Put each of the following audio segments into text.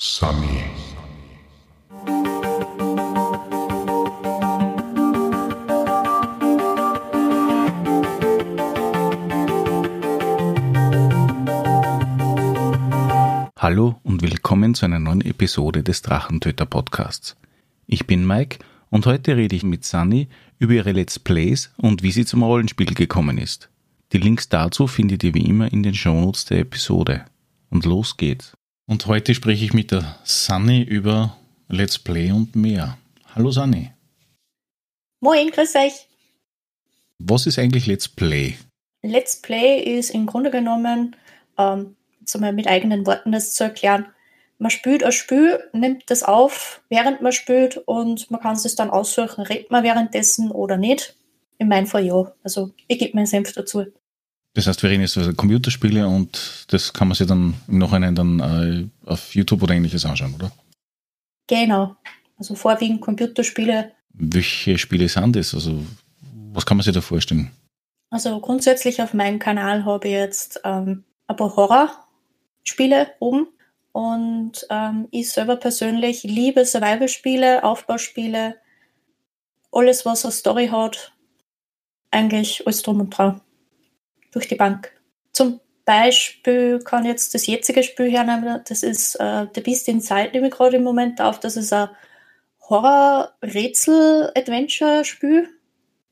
Sunny. Hallo und willkommen zu einer neuen Episode des Drachentöter Podcasts. Ich bin Mike und heute rede ich mit Sunny über ihre Let's Plays und wie sie zum Rollenspiel gekommen ist. Die Links dazu findet ihr wie immer in den Shownotes der Episode. Und los geht's. Und heute spreche ich mit der Sunny über Let's Play und mehr. Hallo Sunny. Moin, grüß euch. Was ist eigentlich Let's Play? Let's Play ist im Grunde genommen, ähm, jetzt mal mit eigenen Worten das zu erklären, man spielt ein Spiel, nimmt das auf, während man spielt und man kann es dann aussuchen, redet man währenddessen oder nicht. In meinem Fall ja. Also ich gebe meinen Senf dazu. Das heißt, wir reden jetzt über Computerspiele und das kann man sich dann im Nachhinein dann äh, auf YouTube oder ähnliches anschauen, oder? Genau. Also vorwiegend Computerspiele. Welche Spiele sind das? Also, was kann man sich da vorstellen? Also grundsätzlich auf meinem Kanal habe ich jetzt ähm, ein paar Horrorspiele oben. Und ähm, ich selber persönlich liebe Survival-Spiele, Aufbauspiele, alles, was eine Story hat. Eigentlich alles drum und dran durch die Bank. Zum Beispiel kann jetzt das jetzige Spiel hernehmen, das ist äh, The Beast Inside, nehme ich gerade im Moment auf. Das ist ein Horror-Rätsel-Adventure-Spiel,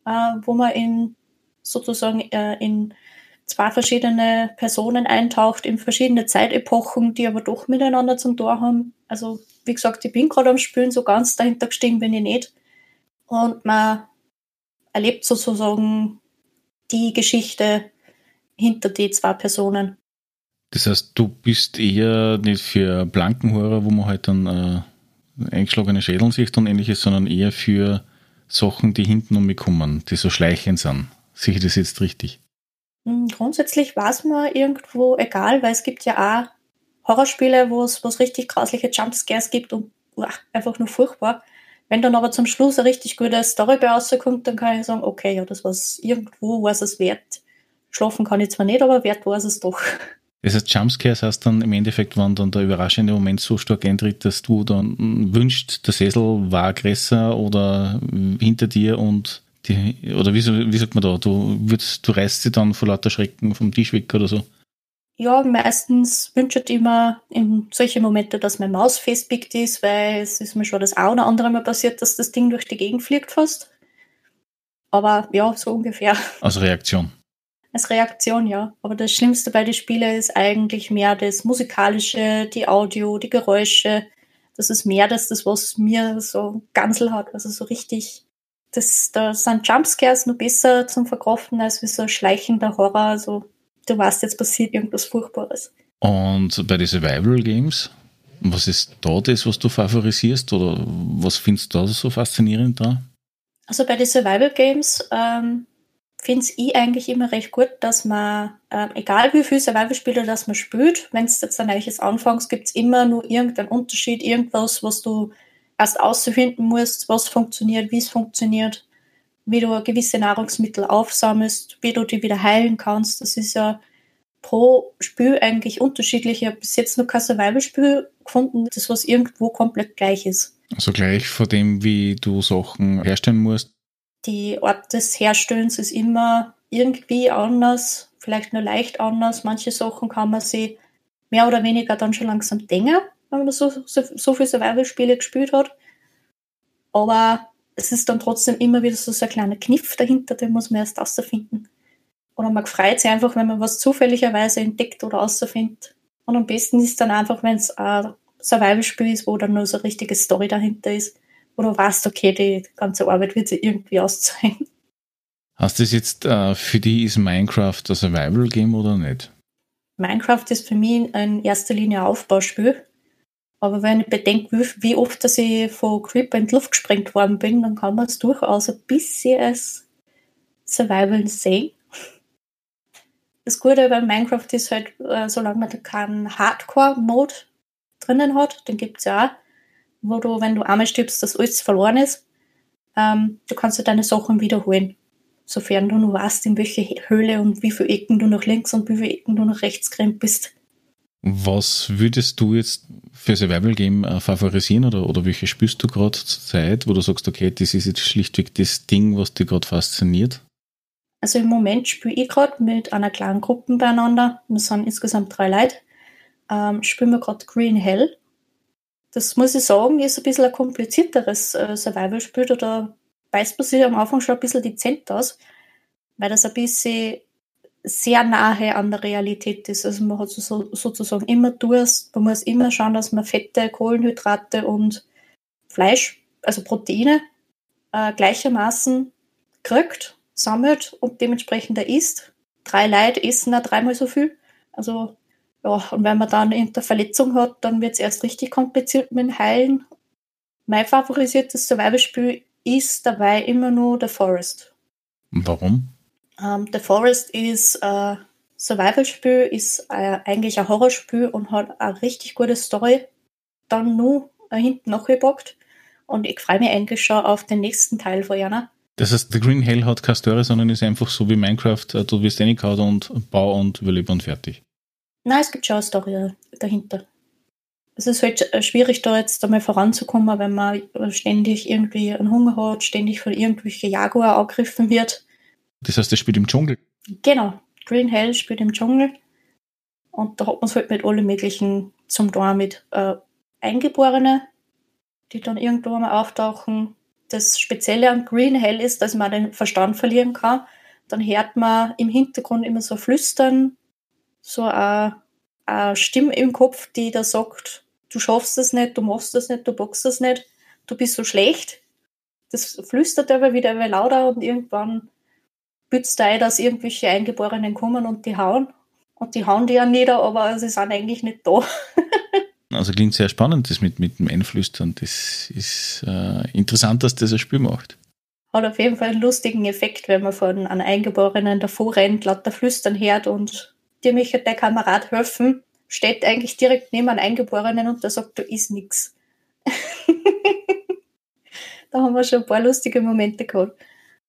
äh, wo man in sozusagen äh, in zwei verschiedene Personen eintaucht, in verschiedene Zeitepochen, die aber doch miteinander zum Tor haben. Also, wie gesagt, ich bin gerade am Spielen, so ganz dahinter gestiegen bin ich nicht. Und man erlebt sozusagen die Geschichte hinter die zwei Personen. Das heißt, du bist eher nicht für blanken Horror, wo man halt dann äh, eingeschlagene Schädeln sieht und ähnliches, sondern eher für Sachen, die hinten um mich kommen, die so schleichend sind. Sehe ich das jetzt richtig? Hm, grundsätzlich war es mir irgendwo egal, weil es gibt ja auch Horrorspiele, wo es richtig grausliche Jumpscares gibt und uah, einfach nur furchtbar. Wenn dann aber zum Schluss eine richtig gute Story bei rauskommt, dann kann ich sagen, okay, ja, das war irgendwo, was es wert, Schlafen kann ich zwar nicht, aber wert war es doch. Das heißt, Jumpscares heißt dann im Endeffekt, wenn dann der überraschende Moment so stark eintritt, dass du dann wünscht, der Sessel war größer oder hinter dir und die, oder wie, wie sagt man da, du, würdest, du reißt sie dann vor lauter Schrecken vom Tisch weg oder so? Ja, meistens wünscht ich immer in solche Momente, dass meine Maus festpickt ist, weil es ist mir schon das eine oder andere Mal passiert, dass das Ding durch die Gegend fliegt fast. Aber ja, so ungefähr. Als Reaktion als Reaktion, ja. Aber das Schlimmste bei den Spielen ist eigentlich mehr das Musikalische, die Audio, die Geräusche. Das ist mehr das, das was mir so Gansel hat, also so richtig. Das, da sind Jumpscares nur besser zum Verkraften als wie so schleichender Horror. Also du weißt, jetzt passiert irgendwas Furchtbares. Und bei den Survival Games, was ist da das, was du favorisierst oder was findest du da so faszinierend da? Also bei den Survival Games ähm, finde ich eigentlich immer recht gut, dass man, äh, egal wie viel Survival-Spiele das man spielt, wenn es jetzt ein neues anfängst, gibt es immer nur irgendeinen Unterschied, irgendwas, was du erst auszufinden musst, was funktioniert, wie es funktioniert, wie du gewisse Nahrungsmittel aufsammelst, wie du die wieder heilen kannst. Das ist ja pro Spiel eigentlich unterschiedlich. Ich habe bis jetzt noch kein Survival-Spiel gefunden, das was irgendwo komplett gleich ist. Also gleich vor dem, wie du Sachen herstellen musst, die Art des Herstellens ist immer irgendwie anders, vielleicht nur leicht anders. Manche Sachen kann man sich mehr oder weniger dann schon langsam denken, wenn man so, so, so viele Survival-Spiele gespielt hat. Aber es ist dann trotzdem immer wieder so, so ein kleiner Kniff dahinter, den muss man erst außerfinden. Oder man freut sich einfach, wenn man was zufälligerweise entdeckt oder außerfindet. Und am besten ist dann einfach, wenn es ein Survival-Spiel ist, wo dann nur so eine richtige Story dahinter ist du weißt, okay, die ganze Arbeit wird sich irgendwie auszahlen. Hast du das jetzt äh, für die ist Minecraft ein Survival-Game oder nicht? Minecraft ist für mich in erster Linie ein Aufbauspiel. Aber wenn ich bedenke, wie oft dass ich von Creeper in die Luft gesprengt worden bin, dann kann man es durchaus ein bisschen als Survival sehen. Das Gute bei Minecraft ist halt, äh, solange man da keinen Hardcore-Mode drinnen hat, den gibt es ja auch, wo du, wenn du einmal stirbst, dass alles verloren ist. Ähm, du kannst ja deine Sachen wiederholen. Sofern du nur weißt, in welche Höhle und wie viele Ecken du nach links und wie viele Ecken du nach rechts gerannt bist. Was würdest du jetzt für Survival Game äh, favorisieren oder, oder welche spürst du gerade zur Zeit, wo du sagst, okay, das ist jetzt schlichtweg das Ding, was dich gerade fasziniert? Also im Moment spiele ich gerade mit einer kleinen Gruppe beieinander. Wir sind insgesamt drei Leute. Ähm, spielen wir gerade Green Hell. Das muss ich sagen, ist ein bisschen ein komplizierteres äh, Survival-Spiel. Da beißt man sich am Anfang schon ein bisschen dezent aus, weil das ein bisschen sehr nahe an der Realität ist. Also man hat so, sozusagen immer Durst, man muss immer schauen, dass man Fette, Kohlenhydrate und Fleisch, also Proteine, äh, gleichermaßen kriegt, sammelt und dementsprechend er isst. Drei Leute essen da dreimal so viel. Also ja, und wenn man dann eine Verletzung hat, dann wird es erst richtig kompliziert mit dem Heilen. Mein favorisiertes Survival-Spiel ist dabei immer nur The Forest. Warum? Um, ähm, The Forest ist ein Survival-Spiel, ist äh, eigentlich ein Horrorspiel und hat eine richtig gute Story dann nur äh, hinten nachgepackt. Und ich freue mich eigentlich schon auf den nächsten Teil von Jana. Das heißt, The Green Hell hat keine Story, sondern ist einfach so wie Minecraft, äh, du wirst reingehauen und bau und überlebe und fertig. Nein, es gibt schon eine Story dahinter. Es ist halt schwierig, da jetzt einmal voranzukommen, wenn man ständig irgendwie einen Hunger hat, ständig von irgendwelchen Jaguar angegriffen wird. Das heißt, das spielt im Dschungel? Genau. Green Hell spielt im Dschungel. Und da hat man es halt mit allen möglichen zum Tor mit äh, Eingeborene, die dann irgendwo mal auftauchen. Das Spezielle an Green Hell ist, dass man den Verstand verlieren kann. Dann hört man im Hintergrund immer so Flüstern, so eine, eine Stimme im Kopf, die da sagt, du schaffst das nicht, du machst das nicht, du boxst das nicht, du bist so schlecht. Das flüstert aber wieder lauter und irgendwann bützt ein, dass irgendwelche Eingeborenen kommen und die hauen. Und die hauen die ja nieder, aber sie sind eigentlich nicht da. also klingt sehr spannend, das mit, mit dem Einflüstern. Das ist äh, interessant, dass das ein Spiel macht. Hat auf jeden Fall einen lustigen Effekt, wenn man von einem Eingeborenen davor rennt, lauter Flüstern hört und dir möchte der Kamerad helfen, steht eigentlich direkt neben einem Eingeborenen und der sagt, da ist nichts. Da haben wir schon ein paar lustige Momente gehabt.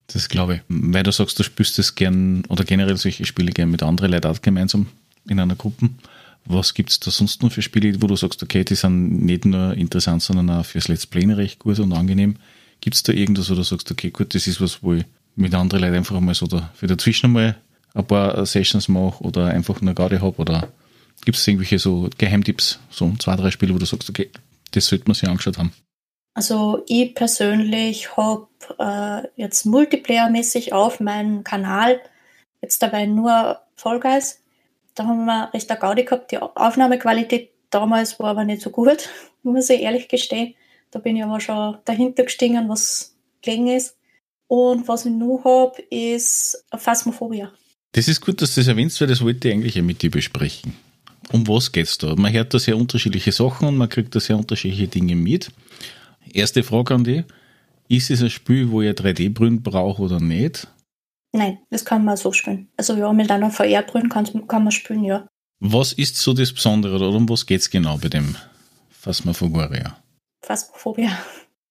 Das glaube ich. Weil du sagst, du spielst das gern oder generell solche Spiele gern mit anderen Leuten auch gemeinsam in einer Gruppe. Was gibt es da sonst noch für Spiele, wo du sagst, okay, die sind nicht nur interessant, sondern auch fürs Let's Play recht gut und angenehm? Gibt es da irgendwas, wo du sagst, okay, gut, das ist was, wo ich mit anderen Leuten einfach mal so da für dazwischen mal ein paar Sessions mache oder einfach nur gerade habe? Oder gibt es irgendwelche so Geheimtipps, so zwei, drei Spiele, wo du sagst, okay, das sollte man sich angeschaut haben? Also ich persönlich habe äh, jetzt Multiplayer-mäßig auf meinem Kanal jetzt dabei nur Fall Guys. Da haben wir recht eine Gaudi gehabt. Die Aufnahmequalität damals war aber nicht so gut, muss ich ehrlich gestehen. Da bin ich aber schon dahinter gestiegen, was gelegen ist. Und was ich noch habe, ist Phasmophobia. Das ist gut, dass du das erwähnst, weil das wollte ich eigentlich ja mit dir besprechen. Um was geht's da? Man hört da sehr unterschiedliche Sachen und man kriegt da sehr unterschiedliche Dinge mit. Erste Frage an dich. Ist es ein Spiel, wo ihr 3D-Brünn braucht oder nicht? Nein, das kann man so spielen. Also ja, mit einer VR-Brünn kann, kann man spielen, ja. Was ist so das Besondere oder um was geht es genau bei dem Phasmophobia? Phasmophobia.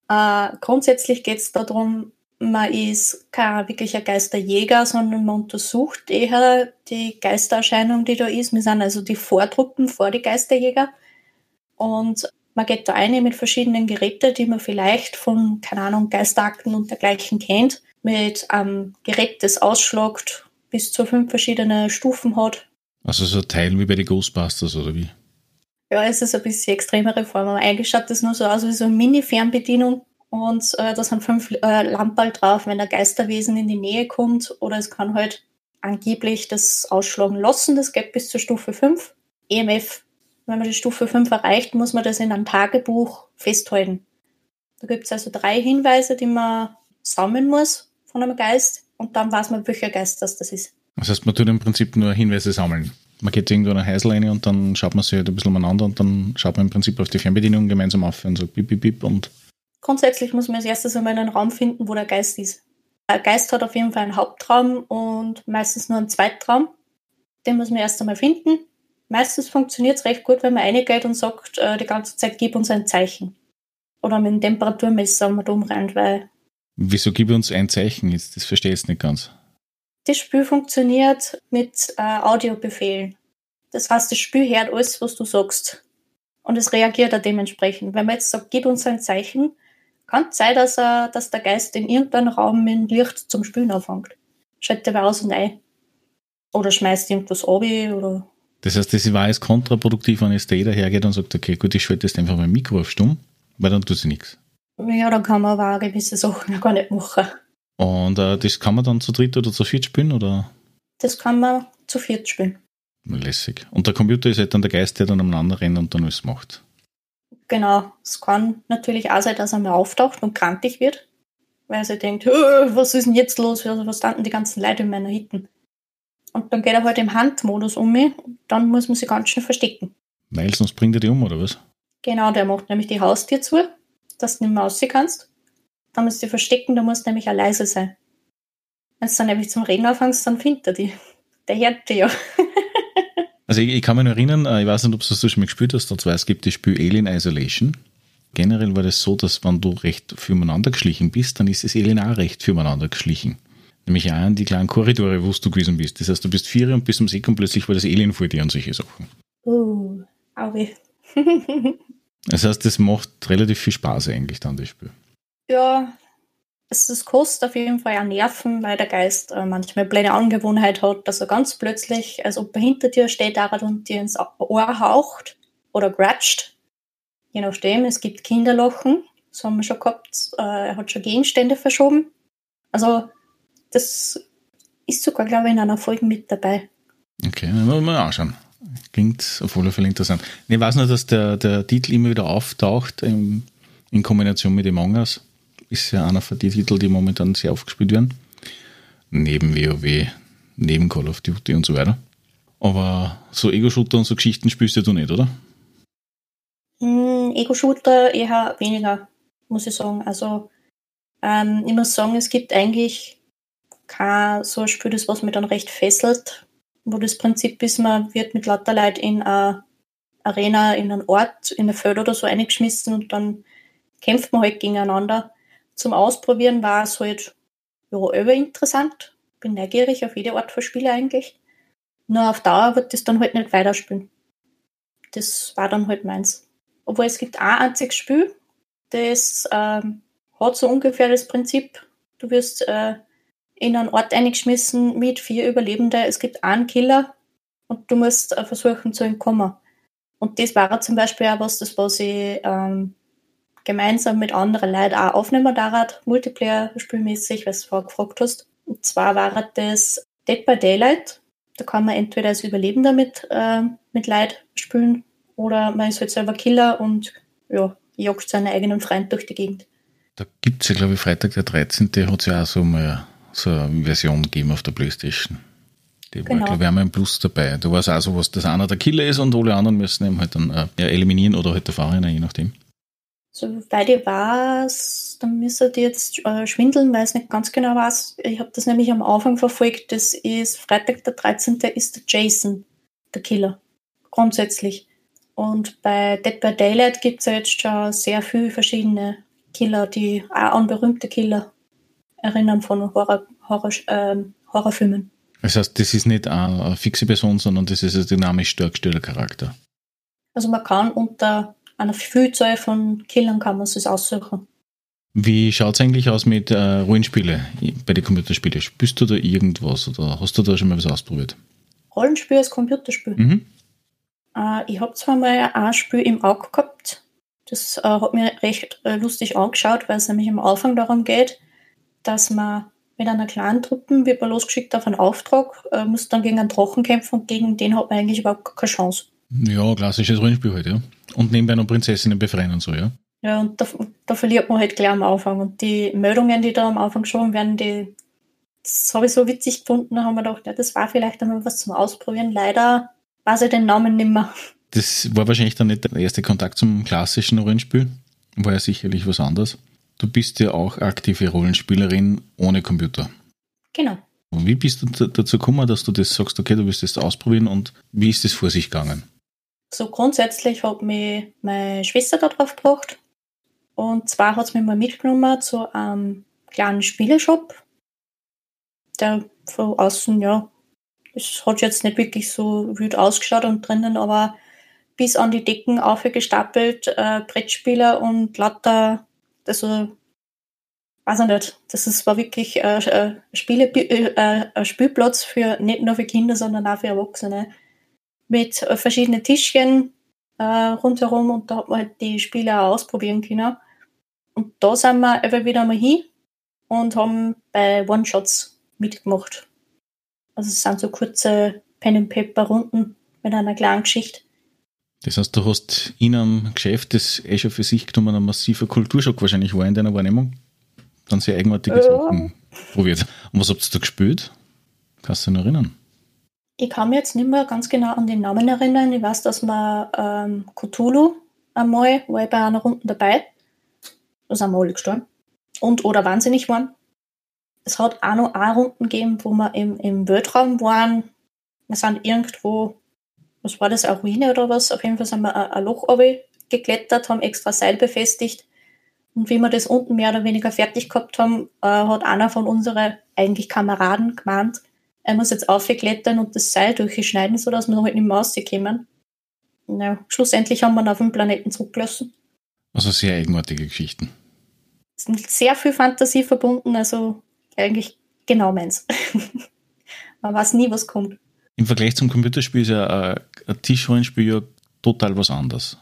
Äh, grundsätzlich geht es darum, man ist kein wirklicher Geisterjäger, sondern man untersucht eher die Geistererscheinung, die da ist. Wir sind also die Vortruppen vor die Geisterjäger. Und man geht da rein mit verschiedenen Geräten, die man vielleicht von, keine Ahnung, Geisterakten und dergleichen kennt, mit einem Gerät, das ausschlagt, bis zu fünf verschiedene Stufen hat. Also so ein Teil wie bei den Ghostbusters oder wie? Ja, es ist ein bisschen extremere Form. Aber eigentlich schaut das nur so aus wie so eine Mini-Fernbedienung und äh, da sind fünf äh, Lampen drauf, wenn ein Geisterwesen in die Nähe kommt oder es kann halt angeblich das ausschlagen lassen, das geht bis zur Stufe 5. EMF wenn man die Stufe 5 erreicht, muss man das in einem Tagebuch festhalten. Da gibt es also drei Hinweise, die man sammeln muss von einem Geist und dann weiß man, welcher Geist das, das ist. Das heißt, man tut im Prinzip nur Hinweise sammeln. Man geht irgendwo in eine Häusl rein und dann schaut man sich halt ein bisschen umeinander und dann schaut man im Prinzip auf die Fernbedienung gemeinsam auf und sagt bip, bip, bip und. Grundsätzlich muss man als erstes einmal einen Raum finden, wo der Geist ist. Der Geist hat auf jeden Fall einen Hauptraum und meistens nur einen Zweitraum. Den muss man erst einmal finden meistens funktioniert es recht gut, wenn man reingeht und sagt, äh, die ganze Zeit, gib uns ein Zeichen. Oder mit dem Temperaturmesser mal umrennt, weil. Wieso gib uns ein Zeichen jetzt? Das verstehe ich nicht ganz. Das Spiel funktioniert mit äh, Audiobefehlen. Das heißt, das Spiel hört alles, was du sagst. Und es reagiert auch dementsprechend. Wenn man jetzt sagt, gib uns ein Zeichen, kann sein, dass, er, dass der Geist in irgendeinem Raum mit Licht zum Spielen anfängt. Schaltet er aus und ein. Oder schmeißt irgendwas ab oder. Das heißt, das war jetzt kontraproduktiv, wenn jetzt jeder hergeht und sagt, okay, gut, ich schalte jetzt einfach mein Mikro auf stumm, weil dann tut sie nichts. Ja, dann kann man aber auch gewisse Sachen ja gar nicht machen. Und äh, das kann man dann zu dritt oder zu viert spielen, oder? Das kann man zu viert spielen. Lässig. Und der Computer ist halt dann der Geist, der dann umeinander rennt und dann alles macht. Genau. Es kann natürlich auch sein, dass er mal auftaucht und krantig wird, weil er denkt, was ist denn jetzt los? Was standen die ganzen Leute in meiner Hitten? Und dann geht er halt im Handmodus um mich und dann muss man sich ganz schnell verstecken. Weil sonst bringt er die um, oder was? Genau, der macht nämlich die Haustür zu, dass du nicht mehr aussehen kannst. Dann musst du dich verstecken, da musst du nämlich auch leise sein. Wenn du dann nämlich zum Reden anfängst, dann findet er die. Der hört die ja. Also ich, ich, kann mich noch erinnern, äh, ich weiß nicht, ob du das schon mal gespielt hast, und zwar es gibt das Spiel Alien Isolation. Generell war das so, dass wenn du recht füreinander geschlichen bist, dann ist das Alien auch recht füreinander geschlichen. Nämlich auch in die kleinen Korridore, wo du gewesen bist. Das heißt, du bist vier und bis zum Eck und plötzlich war das Alien vor dir und solche Sachen. Uh, aue. das heißt, das macht relativ viel Spaß eigentlich dann, das Spiel. Ja, es, es kostet auf jeden Fall auch Nerven, weil der Geist äh, manchmal eine blöde Angewohnheit hat, dass er ganz plötzlich, als ob er hinter dir steht, und dir ins Ohr haucht oder gratscht. Je nachdem, es gibt Kinderlochen, das haben wir schon gehabt, äh, er hat schon Gegenstände verschoben. Also, das ist sogar, glaube ich, in einer Folge mit dabei. Okay, mal, mal anschauen. Klingt auf alle Fälle interessant. Ich weiß nur, dass der, der Titel immer wieder auftaucht in, in Kombination mit dem Us ist ja einer von den Titeln, die momentan sehr aufgespielt werden. Neben WoW, neben Call of Duty und so weiter. Aber so Ego-Shooter und so Geschichten spielst du nicht, oder? Mm, Ego-Shooter eher weniger, muss ich sagen. Also ähm, ich muss sagen, es gibt eigentlich kein so ein Spiel, das was mich dann recht fesselt, wo das Prinzip ist, man wird mit lauter Leuten in eine Arena, in einen Ort, in eine Feld oder so eingeschmissen und dann kämpft man halt gegeneinander zum Ausprobieren war es halt ja, überinteressant. Bin neugierig auf jede Art von Spiele eigentlich. Nur auf Dauer wird das dann halt nicht weiterspielen. Das war dann halt meins. Obwohl es gibt ein einziges Spiel, das ähm, hat so ungefähr das Prinzip, du wirst äh, in einen Ort eingeschmissen mit vier Überlebenden. Es gibt einen Killer und du musst äh, versuchen zu entkommen. Und das war zum Beispiel auch was, das was ich ähm, gemeinsam mit anderen Leuten auch aufnehmen darat, Multiplayer-spielmäßig, was du vorher gefragt hast. Und zwar war das Dead by Daylight. Da kann man entweder als Überlebender mit, äh, mit Leid spielen oder man ist halt selber Killer und ja, jagt seinen eigenen Freund durch die Gegend. Da gibt es ja, glaube ich, Freitag der 13. hat es ja auch so mal so eine Version gegeben auf der Playstation. Die genau. war, glaube ich, einmal im Plus dabei. Da war es auch so, was, dass einer der Killer ist und alle anderen müssen eben halt dann äh, ja, eliminieren oder halt der Fahrer, je nachdem. Soweit ich weiß, dann müsste die jetzt äh, schwindeln, weil es nicht ganz genau weiß. Ich habe das nämlich am Anfang verfolgt. Das ist Freitag der 13. ist der Jason, der Killer. Grundsätzlich. Und bei Dead by Daylight gibt es ja jetzt schon sehr viele verschiedene Killer, die auch an berühmte Killer erinnern von Horror, Horror, äh, Horrorfilmen. Das heißt, das ist nicht eine fixe Person, sondern das ist ein dynamisch dargestellter Charakter. Also man kann unter einer Vielzahl von Killern kann man es aussuchen. Wie schaut es eigentlich aus mit äh, Rollenspiele bei den Computerspielen? Spielst du da irgendwas oder hast du da schon mal was ausprobiert? Rollenspiel als Computerspiel? Mhm. Äh, ich habe zwar mal ein Spiel im Auge gehabt, das äh, hat mir recht äh, lustig angeschaut, weil es nämlich am Anfang darum geht, dass man mit einer kleinen Truppe wird man losgeschickt auf einen Auftrag, äh, muss dann gegen einen Drachen kämpfen und gegen den hat man eigentlich überhaupt keine Chance. Ja, klassisches Rollenspiel halt, ja. Und nebenbei noch Prinzessinnen befreien und so, ja. Ja, und da, da verliert man halt gleich am Anfang. Und die Meldungen, die da am Anfang geschoben werden, die, das habe ich so witzig gefunden, da haben wir gedacht, ja, das war vielleicht einmal was zum Ausprobieren. Leider weiß ich den Namen nicht mehr. Das war wahrscheinlich dann nicht der erste Kontakt zum klassischen Rollenspiel. War ja sicherlich was anderes. Du bist ja auch aktive Rollenspielerin ohne Computer. Genau. Und wie bist du dazu gekommen, dass du das sagst, okay, du willst das ausprobieren und wie ist das vor sich gegangen? So grundsätzlich hat mich meine Schwester da drauf gebracht. Und zwar hat sie mich mal mitgenommen zu einem kleinen Spieleshop, der von außen ja Es hat jetzt nicht wirklich so wild ausgeschaut und drinnen, aber bis an die Decken aufgestapelt, äh, Brettspieler und lauter, also, weiß ich nicht, das ist, war wirklich äh, äh Spiele, äh, ein Spielplatz für, nicht nur für Kinder, sondern auch für Erwachsene. Mit äh, verschiedenen Tischchen äh, rundherum und da hat man halt die Spiele auch ausprobieren können. Und da sind wir einfach wieder mal hin und haben bei One-Shots mitgemacht. Also es sind so kurze Pen-and-Paper-Runden mit einer kleinen Geschichte. Das heißt, du hast in einem Geschäft, das eh schon für sich genommen ein massiver Kulturschock wahrscheinlich war in deiner Wahrnehmung, dann sehr eigenartige ja. Sachen probiert. Und was habt ihr da gespielt? Kannst du dich noch erinnern? Ich kann mich jetzt nicht mehr ganz genau an den Namen erinnern. Ich weiß, dass wir ähm, Cthulhu einmal, war ich bei einer Runde dabei. Da sind wir alle gestorben. Und oder wahnsinnig waren. Es hat auch noch eine Runden gegeben, wo wir im, im Weltraum waren. Wir sind irgendwo was war das, eine Ruine oder was? Auf jeden Fall sind wir ein Loch geklettert, haben extra Seil befestigt. Und wie wir das unten mehr oder weniger fertig gehabt haben, äh, hat einer von unseren eigentlich Kameraden gemeint, er muss jetzt aufklettern und das Seil durchschneiden, sodass wir noch nicht mehr rauskommen. Ja, schlussendlich haben wir ihn auf dem Planeten zurückgelassen. Also sehr eigenartige Geschichten. Es ist mit sehr viel Fantasie verbunden, also eigentlich genau meins. Man weiß nie, was kommt. Im Vergleich zum Computerspiel ist ja ein, ein Tischrollenspiel ja total was anderes.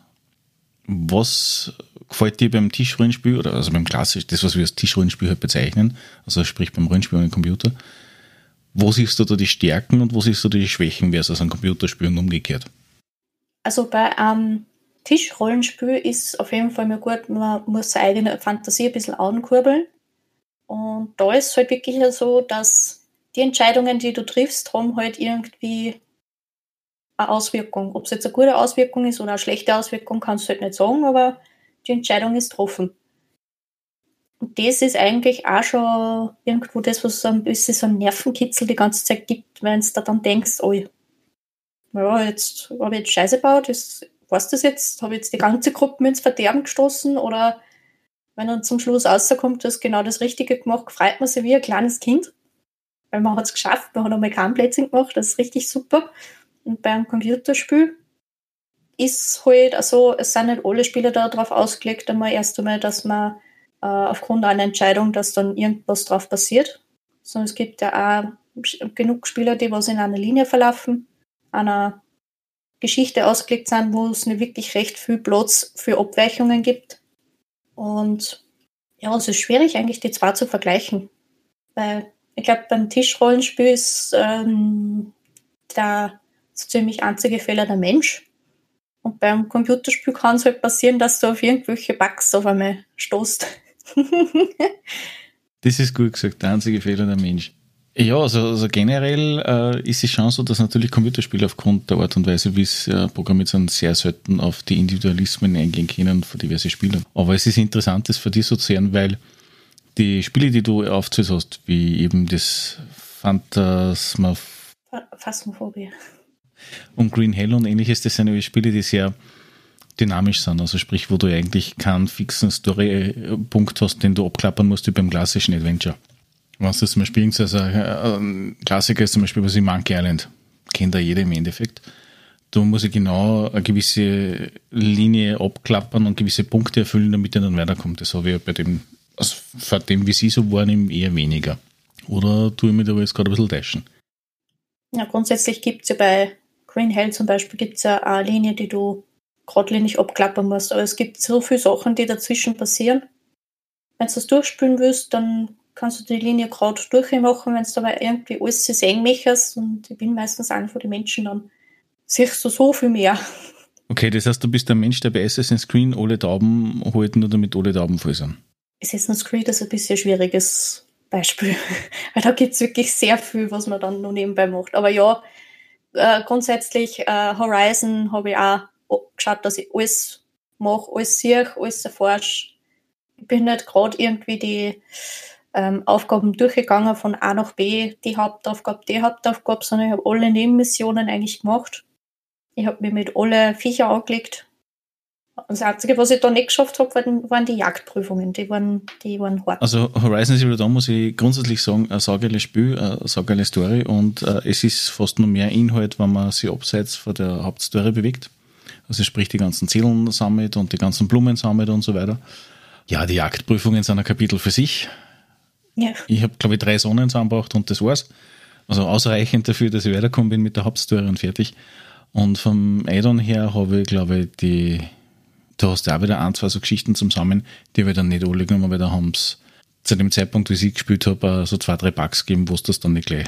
Was gefällt dir beim Tischrollenspiel oder also beim klassischen, das was wir als Tischrollenspiel halt bezeichnen, also sprich beim Rollenspiel und Computer, wo siehst du da die Stärken und wo siehst du die Schwächen versus ein Computerspiel und umgekehrt? Also bei einem Tischrollenspiel ist auf jeden Fall mal gut, man muss seine eigene Fantasie ein bisschen ankurbeln. Und da ist es halt wirklich so, dass die Entscheidungen, die du triffst, haben halt irgendwie eine Auswirkung. Ob es jetzt eine gute Auswirkung ist oder eine schlechte Auswirkung, kannst du halt nicht sagen, aber die Entscheidung ist getroffen. Und das ist eigentlich auch schon irgendwo das, was so ein bisschen so ein Nervenkitzel die ganze Zeit gibt, wenn du da dann denkst, oh, ja, jetzt habe ich jetzt Scheiße gebaut, jetzt, was das jetzt, habe ich jetzt die ganze Gruppe ins Verderben gestoßen? Oder wenn dann zum Schluss rauskommt, du hast genau das Richtige gemacht, freut man sich wie ein kleines Kind. Weil man hat es geschafft, man hat einmal kein Plätzchen gemacht, das ist richtig super. Und beim Computerspiel ist halt also, es sind nicht alle Spieler darauf ausgelegt, einmal erst einmal, dass man äh, aufgrund einer Entscheidung, dass dann irgendwas drauf passiert. Sondern es gibt ja auch genug Spieler, die was in einer Linie verlaufen, einer Geschichte ausgelegt sind, wo es nicht wirklich recht viel Platz für Abweichungen gibt. Und ja, es ist schwierig eigentlich die zwei zu vergleichen. Weil ich glaube, beim Tischrollenspiel ist ähm, der ziemlich einzige Fehler der Mensch. Und beim Computerspiel kann es halt passieren, dass du auf irgendwelche Bugs auf einmal stoßt. das ist gut gesagt, der einzige Fehler der Mensch. Ja, also, also generell äh, ist es schon so, dass natürlich Computerspiele aufgrund der Art und Weise, wie es äh, programmiert sind, sehr selten auf die Individualismen eingehen können von diversen Spielern. Aber es ist interessant, das für dich so zu sehen, weil die Spiele, die du aufzählst hast, wie eben das Phantasma Phasmophobie und Green Hell und ähnliches, das sind Spiele, die sehr dynamisch sind. Also sprich, wo du eigentlich keinen fixen Story-Punkt hast, den du abklappern musst wie beim klassischen Adventure. Was das zum Beispiel also ein Klassiker ist zum Beispiel was in Monkey Island. Kennt da jeder im Endeffekt. Da muss ich genau eine gewisse Linie abklappern und gewisse Punkte erfüllen, damit er dann weiterkommt. Das habe ich bei dem also von dem, wie Sie so wahrnehmen, eher weniger. Oder tue ich mir da jetzt gerade ein bisschen täuschen? Ja, grundsätzlich gibt es ja bei Green Hell zum Beispiel gibt's ja eine Linie, die du geradlinig abklappern musst. Aber es gibt so viele Sachen, die dazwischen passieren. Wenn du das durchspülen willst, dann kannst du die Linie gerade durchmachen, wenn du dabei irgendwie alles sehen möchtest. Und ich bin meistens einer von den Menschen, dann siehst du so viel mehr. Okay, das heißt, du bist der Mensch, der bei Assassin's Creed alle Tauben holt, nur damit alle Tauben voll sind. Assassin's Creed ist ein bisschen ein schwieriges Beispiel, weil da gibt es wirklich sehr viel, was man dann noch nebenbei macht. Aber ja, äh, grundsätzlich äh, Horizon habe ich auch geschaut, dass ich alles mache, alles sehe, alles erforsche. Ich bin nicht gerade irgendwie die ähm, Aufgaben durchgegangen von A nach B, die Hauptaufgabe, die Hauptaufgabe, sondern ich habe alle Nebenmissionen eigentlich gemacht. Ich habe mich mit alle Viecher angelegt, Das Einzige, was ich da nicht geschafft habe, waren, waren die Jagdprüfungen. Die waren, die waren hart. Also Horizon Zero muss ich grundsätzlich sagen, ein saugeiles Spiel, eine saugeile Story und äh, es ist fast nur mehr Inhalt, wenn man sich abseits von der Hauptstory bewegt. Also sprich die ganzen Zellen sammelt und die ganzen Blumen sammelt und so weiter. Ja, die Jagdprüfungen sind ein Kapitel für sich. Ja. Ich habe, glaube ich, drei Sonnen zusammengebracht und das war's. Also ausreichend dafür, dass ich weitergekommen bin mit der Hauptstory und fertig. Und vom Addon her habe ich, glaube ich, die, da hast du auch wieder ein, zwei so Geschichten zusammen, die habe ich dann nicht alle genommen, weil da haben es zu dem Zeitpunkt, wie ich gespielt habe, so zwei, drei Bugs gegeben, wo du das dann nicht gleich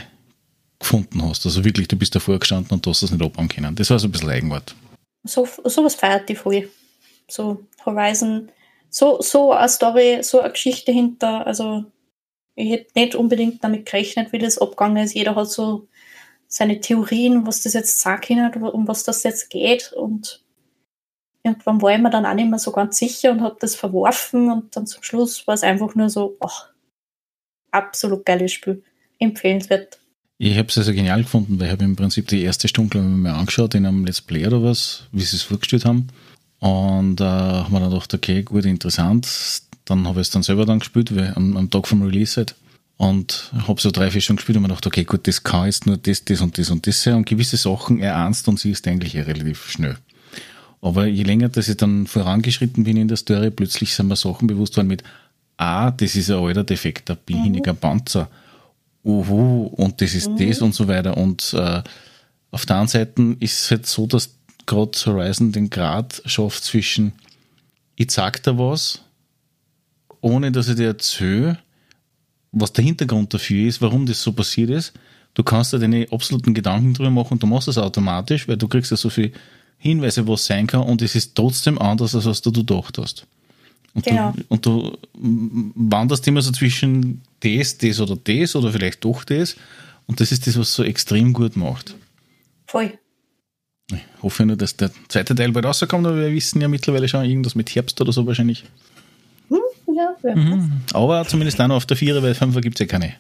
gefunden hast. Also wirklich, du bist davor gestanden und du hast das nicht abbauen können. Das war so ein bisschen Eigenwort. So, sowas feiert die voll. So Horizon, so, so eine Story, so eine Geschichte hinter, also ich hätte nicht unbedingt damit gerechnet, wie das abgegangen ist. Jeder hat so seine Theorien, was das jetzt sagen kann, um was das jetzt geht. Und irgendwann war ich mir dann auch nicht mehr so ganz sicher und habe das verworfen. Und dann zum Schluss war es einfach nur so, ach, absolut geiles Spiel. Empfehlenswert. Ich habe es also genial gefunden, weil ich habe im Prinzip die erste Stunde mir angeschaut in einem Let's Play oder was, wie sie es vorgestellt haben. Und äh, haben wir dann gedacht, okay, gut, interessant. Dann habe ich es dann selber dann gespielt, weil am, am Tag vom Release halt. Und habe so drei, vier Stunden gespielt und mir gedacht, okay, gut, das kann jetzt nur das, das und das und das sein. Und gewisse Sachen ernst und siehst eigentlich eh relativ schnell. Aber je länger, dass ich dann vorangeschritten bin in der Story, plötzlich sind mir Sachen bewusst worden mit, ah, das ist ein alter Defekt, ein behiniger mhm. Panzer. Uhu, und das ist mhm. das und so weiter. Und äh, auf der anderen Seite ist es halt so, dass gerade Horizon den Grad schafft zwischen, ich sag dir was, ohne dass ich dir erzähle, was der Hintergrund dafür ist, warum das so passiert ist. Du kannst dir deine absoluten Gedanken drüber machen und du machst das automatisch, weil du kriegst ja so viele Hinweise, was sein kann und es ist trotzdem anders, als was du gedacht hast. Und, genau. du, und du wanderst immer so zwischen das, das oder das oder vielleicht doch das. Und das ist das, was so extrem gut macht. Voll. Ich hoffe nur, dass der zweite Teil bald rauskommt, aber wir wissen ja mittlerweile schon irgendwas mit Herbst oder so wahrscheinlich. Hm, ja, ja. Mhm. Aber zumindest auch noch auf der Vierer, weil Fünfer gibt es ja keine.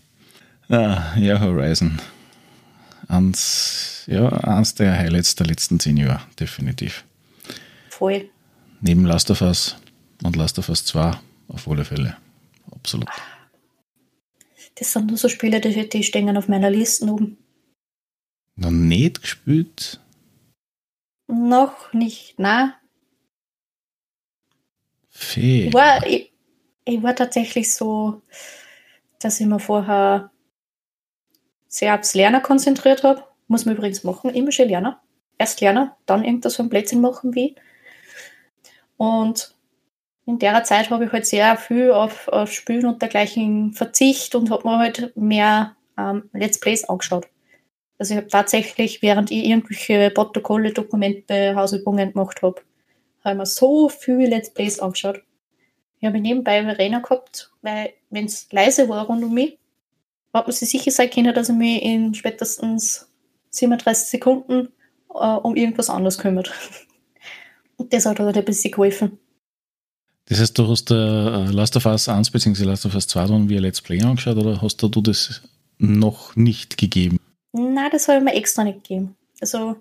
Ah, ja, Horizon. Eins, ja, eins der Highlights der letzten zehn Jahre, definitiv. Voll. Neben Last of Us und Last of Us 2 auf alle Fälle. Absolut. Das sind nur so Spiele, die, die stehen auf meiner Liste oben. Noch nicht gespielt? Noch nicht, na. Fee. Ich war, ich, ich war tatsächlich so, dass ich mir vorher sehr aufs Lernen konzentriert habe. Muss man übrigens machen, immer schon lernen. Erst lernen, dann irgendwas ein Blödsinn machen wie. Und in der Zeit habe ich halt sehr viel auf, auf Spielen und dergleichen Verzicht und habe mir halt mehr ähm, Let's Plays angeschaut. Also ich habe tatsächlich, während ich irgendwelche Protokolle, Dokumente, Hausübungen gemacht habe, habe ich mir so viele Let's Plays angeschaut. Ich habe nebenbei Verena gehabt, weil wenn es leise war rund um mich, hat man sich sicher sein können, dass ich mich in spätestens 37 Sekunden äh, um irgendwas anderes kümmert. Und das hat halt ein bisschen geholfen. Das heißt, du hast äh, Last of Us 1 bzw. Last of Us 2 dann via Let's Play angeschaut oder hast du das noch nicht gegeben? Nein, das habe ich mir extra nicht gegeben. Also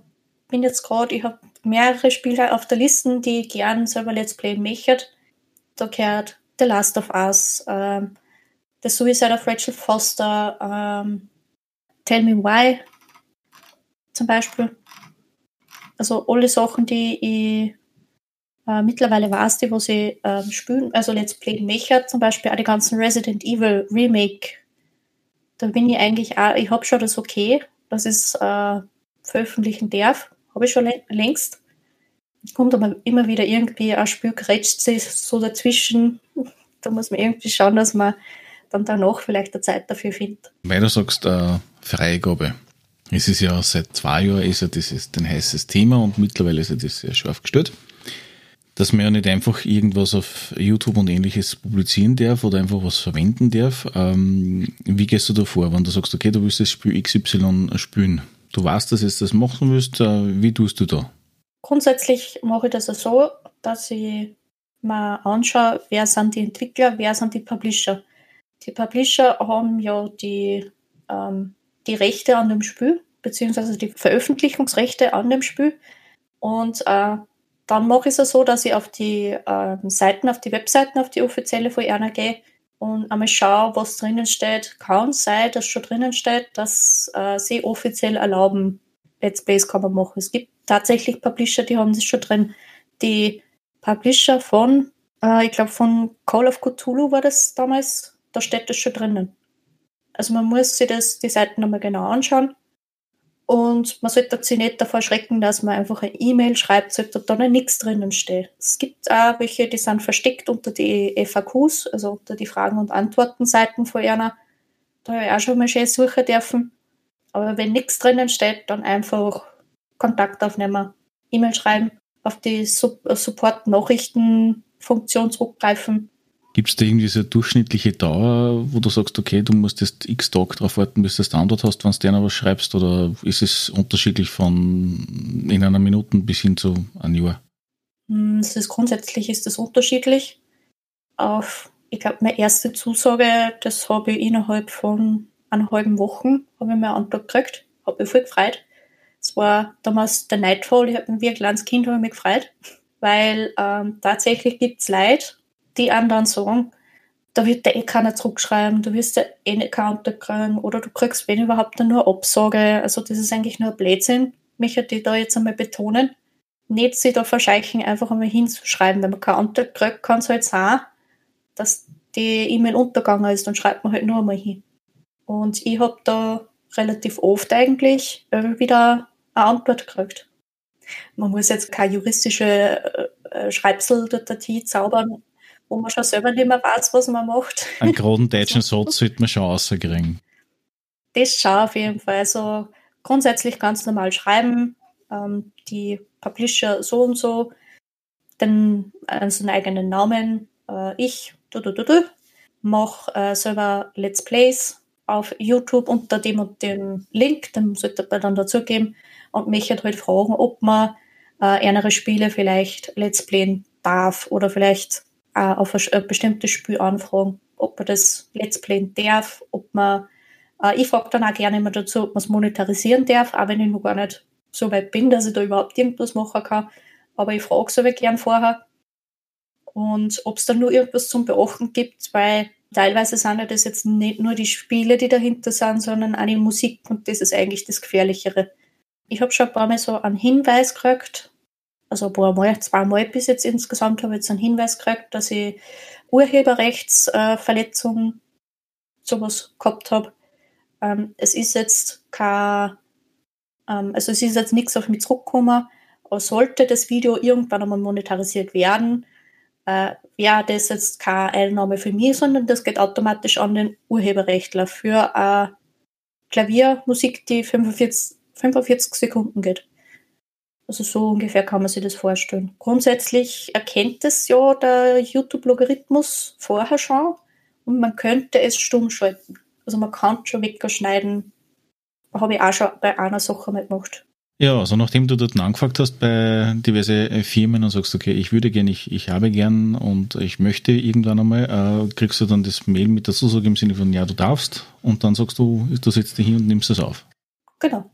bin jetzt gerade, ich habe mehrere Spiele auf der Liste, die ich gern selber Let's Play möchte. Da gehört The Last of Us, ähm, The Suicide of Rachel Foster, ähm, Tell Me Why zum Beispiel. Also alle Sachen, die ich äh, mittlerweile weiß, die, wo sie äh, spielen, also Let's Play möchte, zum Beispiel auch die ganzen Resident Evil Remake da bin ich eigentlich auch, ich habe schon das okay, dass ich es äh, veröffentlichen darf. Habe ich schon längst. Kommt aber immer wieder irgendwie ein Spiel, grätscht sich so dazwischen. Da muss man irgendwie schauen, dass man dann danach vielleicht eine Zeit dafür findet. Weil du sagst, äh, Freigabe. Es ist ja seit zwei Jahren ist ja ist ein heißes Thema und mittlerweile ist ja das sehr scharf gestellt dass man ja nicht einfach irgendwas auf YouTube und ähnliches publizieren darf oder einfach was verwenden darf. Ähm, wie gehst du da vor, wenn du sagst, okay, du willst das Spiel XY spielen? Du weißt, dass du das machen willst, äh, wie tust du da? Grundsätzlich mache ich das so, dass ich mir anschaue, wer sind die Entwickler, wer sind die Publisher. Die Publisher haben ja die, ähm, die Rechte an dem Spiel, beziehungsweise die Veröffentlichungsrechte an dem Spiel. Und äh, dann mache ich es so, dass ich auf die ähm, Seiten, auf die Webseiten, auf die offizielle von Erna gehe und einmal schaue, was drinnen steht. Kann sein, dass schon drinnen steht, dass äh, sie offiziell erlauben, Let's Plays kann man machen. Es gibt tatsächlich Publisher, die haben das schon drin. Die Publisher von, äh, ich glaube von Call of Cthulhu war das damals, da steht das schon drinnen. Also man muss sich das, die Seiten nochmal genau anschauen. Und man sollte sich nicht davor schrecken, dass man einfach eine E-Mail schreibt, sollte da noch nichts drinnen stehen. Es gibt auch welche, die sind versteckt unter die FAQs, also unter die Fragen- und Antworten-Seiten von einer. Da habe ich auch schon mal schön suchen dürfen. Aber wenn nichts drinnen steht, dann einfach Kontakt aufnehmen, E-Mail schreiben, auf die Support-Nachrichten-Funktion zurückgreifen Gibt es da irgendwie so eine durchschnittliche Dauer, wo du sagst, okay, du musst jetzt x Tag darauf warten, bis du das Download hast, wenn du dir was schreibst? Oder ist es unterschiedlich von in einer Minute bis hin zu einem Jahr? Hm, es ist grundsätzlich ist das unterschiedlich. Auf, ich glaube, meine erste Zusage, das habe ich innerhalb von einer halben Woche, habe ich mir Antrag gekriegt. Habe mich voll gefreut. Es war damals der Nightfall, ich habe mich wie ein kleines Kind habe mich gefreut, weil ähm, tatsächlich gibt es Leute, die anderen sagen, da wird der eh keiner zurückschreiben, du wirst ja eh nicht keinen kriegen oder du kriegst, wenn überhaupt, nur Absage. Also das ist eigentlich nur ein Blödsinn, möchte ich da jetzt einmal betonen. Nicht sich da verscheichen, einfach einmal hinzuschreiben. Wenn man keinen Antrag kriegt, kann es halt sein, dass die E-Mail untergegangen ist, dann schreibt man halt nur einmal hin. Und ich habe da relativ oft eigentlich wieder eine Antwort gekriegt. Man muss jetzt keine juristische äh, äh Schreibsel-Dateie zaubern, wo man schon selber nicht mehr weiß, was man macht. Einen geraden deutschen Satz sollte man schon rauskriegen. Das schon auf jeden Fall. Also grundsätzlich ganz normal schreiben, ähm, die Publisher so und so, dann also einen eigenen Namen, äh, ich, du, du, du, du, mach äh, selber Let's Plays auf YouTube unter dem und dem Link, den sollte man dann dazugeben und mich halt fragen, ob man äh, andere Spiele vielleicht Let's Playen darf oder vielleicht äh, auf ein bestimmtes Spiel anfragen, ob man das Let's Playen darf, ob man, äh, ich frage dann auch gerne immer dazu, ob man es monetarisieren darf, auch wenn ich noch gar nicht so weit bin, dass ich da überhaupt irgendwas machen kann. Aber ich frage so gern vorher. Und ob es da nur irgendwas zum Beachten gibt, weil teilweise sind ja das jetzt nicht nur die Spiele, die dahinter sind, sondern auch die Musik und das ist eigentlich das Gefährlichere. Ich habe schon ein paar Mal so einen Hinweis gekriegt, also ein paar Mal, zweimal bis jetzt insgesamt habe ich jetzt einen Hinweis gekriegt, dass ich Urheberrechtsverletzungen äh, sowas gehabt habe. Ähm, es ist jetzt kein, ähm, also es ist jetzt nichts auf mich zurückgekommen, aber sollte das Video irgendwann einmal monetarisiert werden, äh, wäre das jetzt keine Einnahme für mich, sondern das geht automatisch an den Urheberrechtler für eine Klaviermusik, die 45, 45 Sekunden geht. Also so ungefähr kann man sich das vorstellen. Grundsätzlich erkennt es ja der YouTube-Logarithmus vorher schon und man könnte es stumm schalten. Also man kann schon wegschneiden. Habe ich auch schon bei einer Sache mal gemacht. Ja, also nachdem du dort angefragt hast bei diverse Firmen und sagst, okay, ich würde gerne, ich, ich habe gern und ich möchte irgendwann einmal, äh, kriegst du dann das Mail mit der Zusage im Sinne von, ja, du darfst und dann sagst du, du dich hin und nimmst das auf. Genau.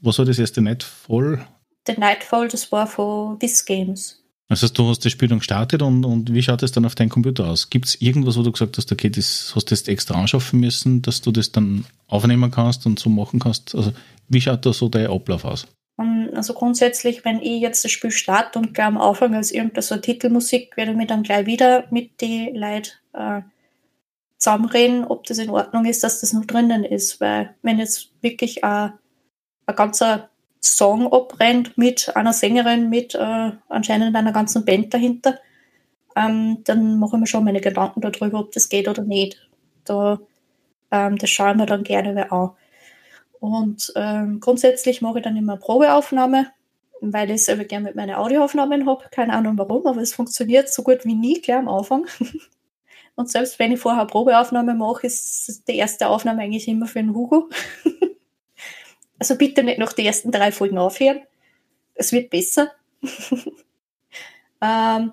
Was war das erste Nightfall? The Nightfall, das war von This Games. Das heißt, du hast das Spiel dann gestartet und, und wie schaut es dann auf deinem Computer aus? Gibt es irgendwas, wo du gesagt hast, okay, das hast du jetzt extra anschaffen müssen, dass du das dann aufnehmen kannst und so machen kannst? Also wie schaut da so dein Ablauf aus? Also grundsätzlich, wenn ich jetzt das Spiel starte und gleich am Anfang als irgendeine so Titelmusik, werde ich mir dann gleich wieder mit den Leuten äh, zusammenreden, ob das in Ordnung ist, dass das noch drinnen ist. Weil wenn jetzt wirklich äh, ein ganzer Song abbrennt mit einer Sängerin, mit äh, anscheinend einer ganzen Band dahinter, ähm, dann mache ich mir schon meine Gedanken darüber, ob das geht oder nicht. Da, ähm, das schauen wir dann gerne an. Und ähm, grundsätzlich mache ich dann immer Probeaufnahme, weil ich selber gerne mit meinen Audioaufnahmen habe. Keine Ahnung warum, aber es funktioniert so gut wie nie gleich am Anfang. Und selbst wenn ich vorher eine Probeaufnahme mache, ist die erste Aufnahme eigentlich immer für den Hugo. Also bitte nicht nach den ersten drei Folgen aufhören. Es wird besser. ähm,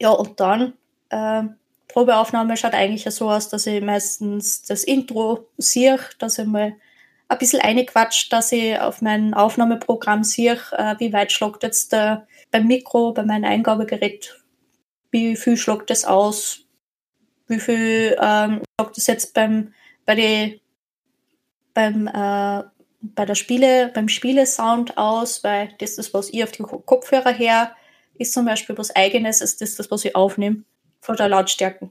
ja, und dann, äh, Probeaufnahme schaut eigentlich so aus, dass ich meistens das Intro sehe, dass ich mal ein bisschen eingequatscht, dass ich auf mein Aufnahmeprogramm sehe, äh, wie weit schlagt jetzt der, beim Mikro, bei meinem Eingabegerät, wie viel schlagt das aus, wie viel ähm, schlagt das jetzt beim, bei die, beim, äh, bei der Spiele, beim Spielesound aus, weil das ist das, was ich auf die Kopfhörer her, ist zum Beispiel was eigenes, ist das, das was ich aufnehme, von der Lautstärke.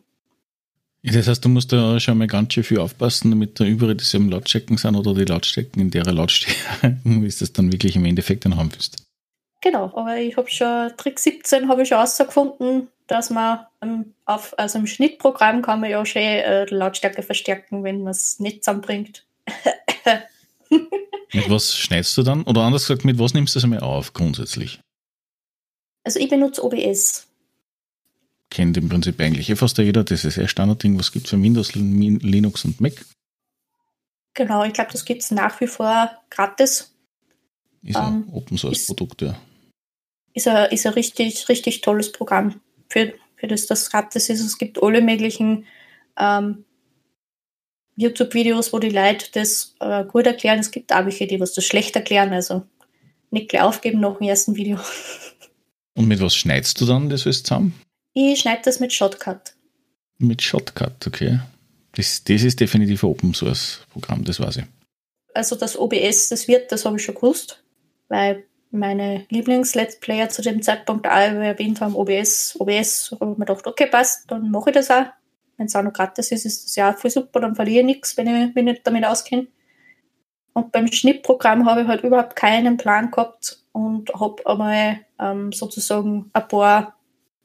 Das heißt, du musst da schon mal ganz schön viel aufpassen, damit da überall dieselben Lautstärken sind oder die Lautstärken in der Lautstärke, wie das dann wirklich im Endeffekt dann haben willst. Genau, aber ich habe schon, Trick 17 habe ich schon herausgefunden, dass man ähm, auf, also im Schnittprogramm kann man ja schön äh, die Lautstärke verstärken, wenn man es nicht zusammenbringt. Mit was schneidest du dann? Oder anders gesagt, mit was nimmst du das einmal auf grundsätzlich? Also ich benutze OBS kennt im Prinzip eigentlich eh fast jeder. Das ist ein Standardding, was gibt es für Windows, Linux und Mac. Genau, ich glaube, das gibt es nach wie vor gratis. Ist ein ähm, Open Source Produkt, ja. Ist ein, ist ein richtig, richtig tolles Programm, für, für das das gratis ist. Es gibt alle möglichen ähm, YouTube-Videos, wo die Leute das äh, gut erklären. Es gibt auch welche, die was das schlecht erklären, also nicht gleich aufgeben nach dem ersten Video. Und mit was schneidest du dann das alles zusammen? Ich schneide das mit Shotcut. Mit Shotcut, okay. Das, das ist definitiv ein Open Source Programm, das weiß ich. Also das OBS, das wird, das habe ich schon gewusst, weil meine Lieblings-Let's Player zu dem Zeitpunkt alle erwähnt haben, OBS, OBS, habe ich mir gedacht, okay, passt, dann mache ich das auch. Wenn es auch noch gratis ist, ist das ja auch voll super, dann verliere ich nichts, wenn ich mich nicht damit auskenne. Und beim Schnittprogramm habe ich halt überhaupt keinen Plan gehabt und habe einmal ähm, sozusagen ein paar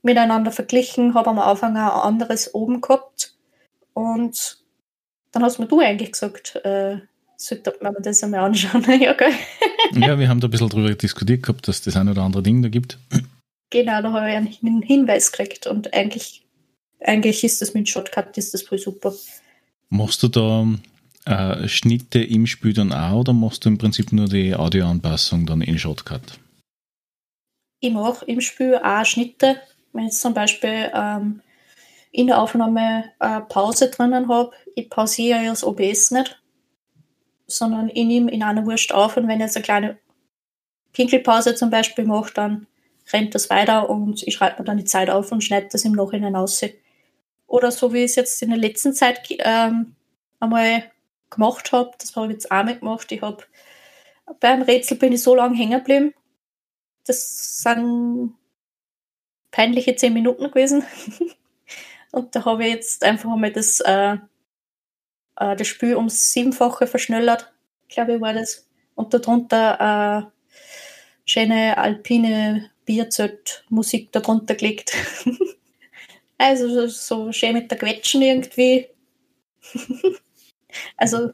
miteinander verglichen, habe am Anfang auch ein anderes oben gehabt. Und dann hast mir du eigentlich gesagt, äh, sollte man das einmal anschauen. ja, gell? ja, wir haben da ein bisschen drüber diskutiert gehabt, dass das ein oder andere Ding da gibt. Genau, da habe ich einen Hinweis gekriegt und eigentlich, eigentlich ist das mit Shotcut ist das voll super. Machst du da äh, Schnitte im Spiel dann auch oder machst du im Prinzip nur die Audioanpassung dann in Shotcut? Ich mache im Spiel auch Schnitte, wenn ich jetzt zum Beispiel ähm, in der Aufnahme äh, Pause drinnen habe, ich pausiere ja das OBS nicht, sondern ich nehme in einer Wurst auf und wenn ich jetzt eine kleine Pinkelpause zum Beispiel mache, dann rennt das weiter und ich schreibe mir dann die Zeit auf und schneide das im Nachhinein aus. Oder so wie ich es jetzt in der letzten Zeit ähm, einmal gemacht habe, das habe ich jetzt auch mal gemacht. Ich habe beim Rätsel bin ich so lange hängen geblieben. Das sind peinliche zehn Minuten gewesen. und da habe ich jetzt einfach mal das, äh, äh, das Spiel ums Siebenfache verschnellert, glaube ich, war das. Und darunter äh, schöne alpine Bierzelt-Musik darunter gelegt. also so schön mit der Quetschen irgendwie. also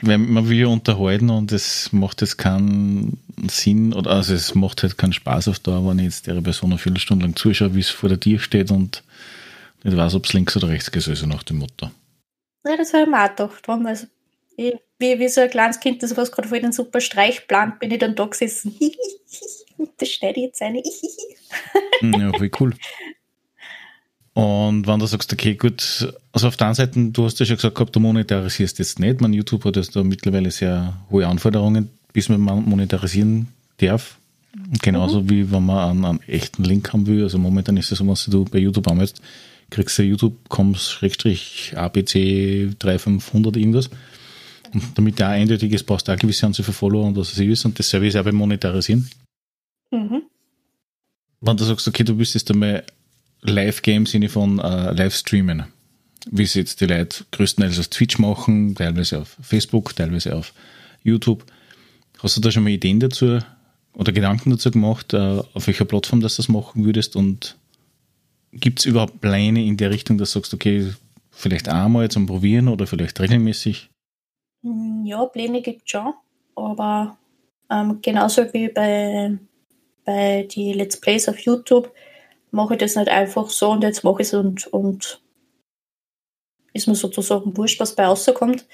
wenn man will unterhalten und es macht jetzt keinen Sinn oder also es macht halt keinen Spaß auf Dauer, wenn ich jetzt der Person eine Viertelstunde lang zuschaue, wie es vor der Tür steht und nicht weiß, ob es links oder rechts geht, also nach dem Motto. Ja, das habe ich mir auch gedacht. Also, ich, wie, wie so ein kleines Kind, das was gerade vor den super Streich plant, bin ich dann da gesessen. das schneide ich jetzt eine. ja, wie cool. Und wenn du sagst, okay, gut, also auf der einen Seite, du hast ja schon gesagt gehabt, du monetarisierst jetzt nicht. Man, YouTube hat jetzt da mittlerweile sehr hohe Anforderungen, bis man monetarisieren darf. Genauso mhm. wie wenn man einen, einen, echten Link haben will. Also momentan ist es so, wenn du bei YouTube anmeldest, kriegst du YouTube.com-abc 3500 irgendwas. Und damit der eindeutig ist, brauchst du auch gewisse Anzahl von Follower und was es ist. Und das Service auch beim Monetarisieren. Mhm. Wenn du sagst, okay, du willst jetzt einmal Live-Game im Sinne von äh, Livestreamen, wie es jetzt die Leute größtenteils auf Twitch machen, teilweise auf Facebook, teilweise auf YouTube. Hast du da schon mal Ideen dazu oder Gedanken dazu gemacht, äh, auf welcher Plattform du das machen würdest und gibt es überhaupt Pläne in der Richtung, dass du sagst, okay, vielleicht einmal zum Probieren oder vielleicht regelmäßig? Ja, Pläne gibt es schon, aber ähm, genauso wie bei, bei die Let's Plays auf YouTube mache ich das nicht einfach so und jetzt mache ich es und, und ist mir sozusagen wurscht, was bei rauskommt,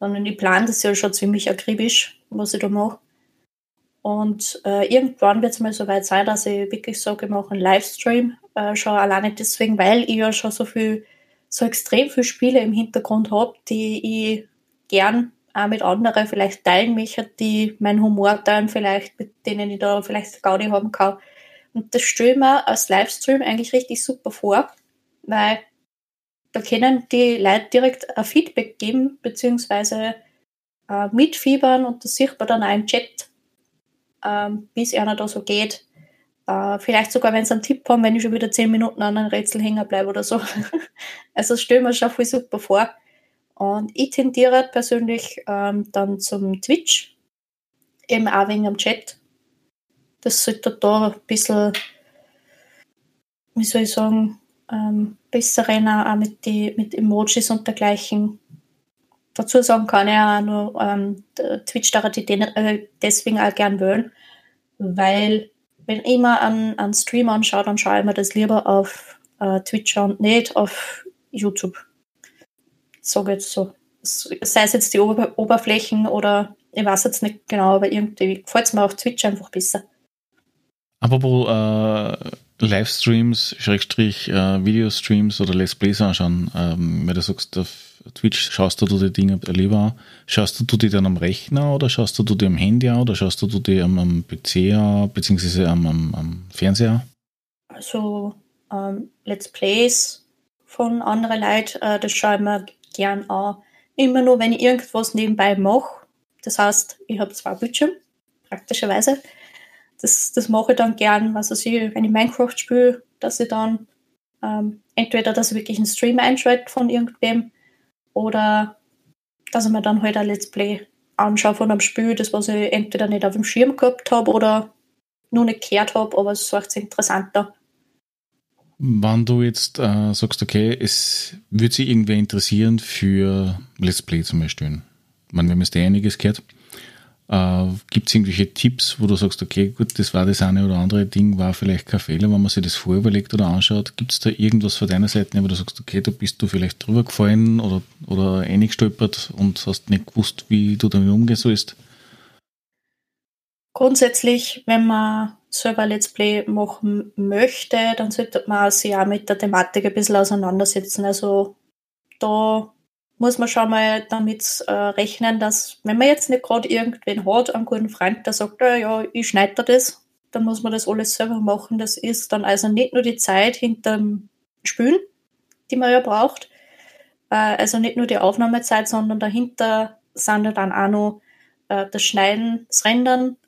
sondern ich plane das ja schon ziemlich akribisch, was ich da mache. Und äh, irgendwann wird es mal so weit sein, dass ich wirklich sage, ich mache einen Livestream, äh, schon alleine deswegen, weil ich ja schon so viel, so extrem viele Spiele im Hintergrund habe, die ich gern auch mit anderen vielleicht teilen möchte, die meinen Humor teilen, vielleicht, mit denen ich da vielleicht Gaudi haben kann. Und das stelle mir als Livestream eigentlich richtig super vor, weil da können die Leute direkt ein Feedback geben, beziehungsweise äh, mitfiebern und das sieht man dann auch im Chat, ähm, wie es einer da so geht. Äh, vielleicht sogar, wenn sie einen Tipp haben, wenn ich schon wieder zehn Minuten an einem Rätsel hängen bleibe oder so. also das stellen wir schon voll super vor. Und ich tendiere persönlich ähm, dann zum Twitch, eben auch wegen dem Chat. Das sollte da ein bisschen, wie soll ich sagen, ähm, besser rennen, auch mit, die, mit Emojis und dergleichen. Dazu sagen kann ich auch nur, ähm, Twitch darf ich äh, deswegen auch gern wählen, weil wenn ich mir einen, einen Stream anschaue, dann schaue ich mir das lieber auf äh, Twitch und nicht auf YouTube. Sage jetzt so. Sei es jetzt die Ober Oberflächen oder ich weiß jetzt nicht genau, aber irgendwie gefällt es mir auf Twitch einfach besser. Apropos äh, Livestreams, Schrägstrich, äh, Videostreams oder Let's Plays anschauen, ähm, wenn du sagst, auf Twitch schaust du die Dinge lieber schaust du die dann am Rechner oder schaust du die am Handy an oder schaust du die am, am PC an, beziehungsweise am, am, am Fernseher? Also ähm, Let's Plays von anderen Leuten, äh, das schaue ich mir gern an. Immer nur, wenn ich irgendwas nebenbei mache. Das heißt, ich habe zwei Bildschirme, praktischerweise das, das mache ich dann gern, also ich, wenn ich Minecraft spiele, dass ich dann ähm, entweder, dass ich wirklich einen Stream einschalte von irgendwem oder dass ich mir dann halt ein Let's Play anschaue von einem Spiel, das was ich entweder nicht auf dem Schirm gehabt habe oder nur nicht gehört habe, aber es ist interessanter. Wenn du jetzt äh, sagst, okay, es würde sich irgendwer interessieren für Let's Play zum Beispiel. Ich meine, wir haben jetzt einiges gehört. Äh, Gibt es irgendwelche Tipps, wo du sagst, okay, gut, das war das eine oder andere Ding, war vielleicht kein Fehler, wenn man sich das vorüberlegt oder anschaut? Gibt es da irgendwas von deiner Seite, wo du sagst, okay, da bist du vielleicht drüber gefallen oder, oder eingestolpert und hast nicht gewusst, wie du damit umgehen sollst? Grundsätzlich, wenn man selber Let's Play machen möchte, dann sollte man sich auch mit der Thematik ein bisschen auseinandersetzen. Also da muss man schon mal damit äh, rechnen, dass wenn man jetzt nicht gerade irgendwen hat, einen guten Freund, der sagt, ja, ja ich schneide das, dann muss man das alles selber machen. Das ist dann also nicht nur die Zeit hinterm Spülen, die man ja braucht, äh, also nicht nur die Aufnahmezeit, sondern dahinter sind dann auch noch äh, das Schneiden, das Rendern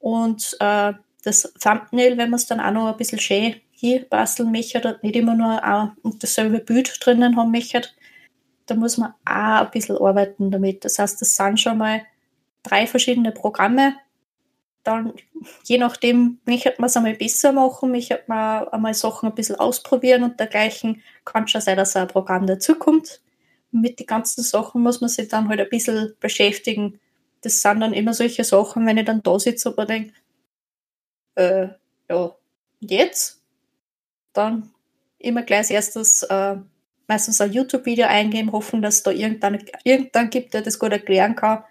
und äh, das Thumbnail, wenn man es dann auch noch ein bisschen schön hier basteln möchte, nicht immer nur auch dasselbe Bild drinnen haben möchte da muss man auch ein bisschen arbeiten damit. Das heißt, das sind schon mal drei verschiedene Programme. Dann, je nachdem, möchte man es einmal besser machen, möchte man einmal Sachen ein bisschen ausprobieren und dergleichen. Kann schon sein, dass ein Programm dazukommt. Mit den ganzen Sachen muss man sich dann halt ein bisschen beschäftigen. Das sind dann immer solche Sachen, wenn ich dann da sitze und denke, äh, ja, jetzt? Dann immer gleich als erstes äh, meistens ein YouTube-Video eingeben, hoffen, dass es da irgendeinen irgendein gibt, der das gut erklären kann.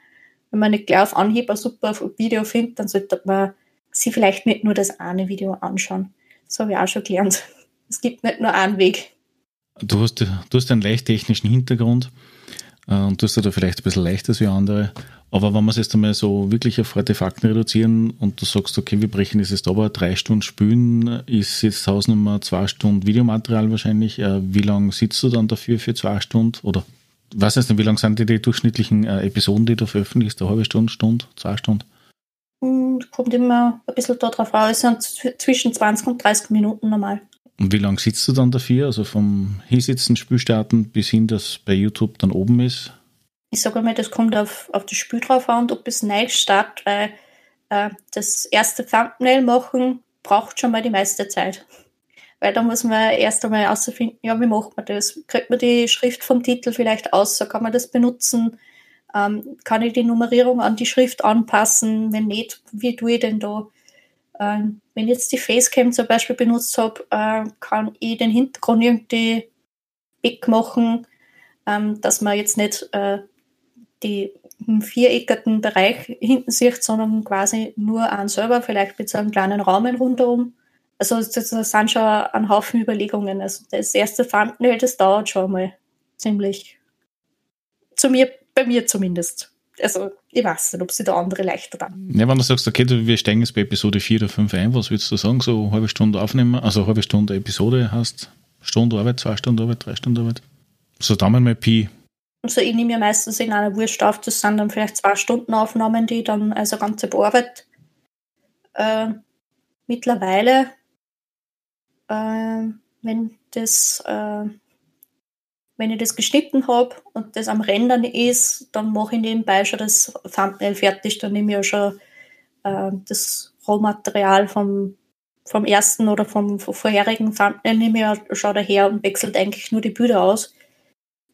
Wenn man nicht gleich auf Anhieb ein super Video findet, dann sollte man sich vielleicht nicht nur das eine Video anschauen. Das habe ich auch schon gelernt. Es gibt nicht nur einen Weg. Du hast, du hast einen leicht technischen Hintergrund äh, und du hast da vielleicht ein bisschen leichter als andere. Aber wenn wir es jetzt einmal so wirklich auf harte Fakten reduzieren und du sagst, okay, wir brechen das jetzt aber, drei Stunden spülen, ist jetzt Hausnummer zwei Stunden Videomaterial wahrscheinlich. Äh, wie lange sitzt du dann dafür für zwei Stunden? Oder was heißt denn, wie lang sind die, die durchschnittlichen äh, Episoden, die du veröffentlichst? Eine halbe Stunde, Stunde, zwei Stunden? Hm, kommt immer ein bisschen darauf raus. Es sind zwischen 20 und 30 Minuten normal. Und wie lange sitzt du dann dafür? Also vom Hinsitzen, Spülstarten bis hin, dass bei YouTube dann oben ist? ich sage mal, das kommt auf, auf das Spiel drauf an ob es neu startet, weil äh, das erste Thumbnail machen braucht schon mal die meiste Zeit. Weil da muss man erst einmal herausfinden, ja, wie macht man das? Kriegt man die Schrift vom Titel vielleicht aus? Kann man das benutzen? Ähm, kann ich die Nummerierung an die Schrift anpassen? Wenn nicht, wie tue ich denn da? Ähm, wenn ich jetzt die Facecam zum Beispiel benutzt habe, äh, kann ich den Hintergrund irgendwie wegmachen, ähm, dass man jetzt nicht äh, die viereckigen Bereich hinten sieht, sondern quasi nur einen selber, vielleicht mit so einem kleinen Rahmen rundherum. Also das, sind schon ein Haufen Überlegungen. Also das erste Thumbnail, das dauert schon mal ziemlich. Zu mir, bei mir zumindest. Also, ich weiß nicht, ob sie da andere leichter dann. Ja, wenn du sagst, okay, wir steigen jetzt bei Episode 4 oder 5 ein, was würdest du sagen? So eine halbe Stunde aufnehmen, also eine halbe Stunde Episode hast, Stunde Arbeit, zwei Stunden Arbeit, drei Stunden Arbeit? So Daumen mal Pi. Also ich nehme ja meistens in einer Wurst auf, das sind dann vielleicht zwei Stunden Aufnahmen, die dann also ganze bearbeitet. Äh, mittlerweile, äh, wenn das äh, wenn ich das geschnitten habe und das am Rendern ist, dann mache ich nebenbei schon das Thumbnail fertig. Dann nehme ich ja schon äh, das Rohmaterial vom, vom ersten oder vom, vom vorherigen Thumbnail nehme ich ja schon daher und wechselt eigentlich nur die Bilder aus.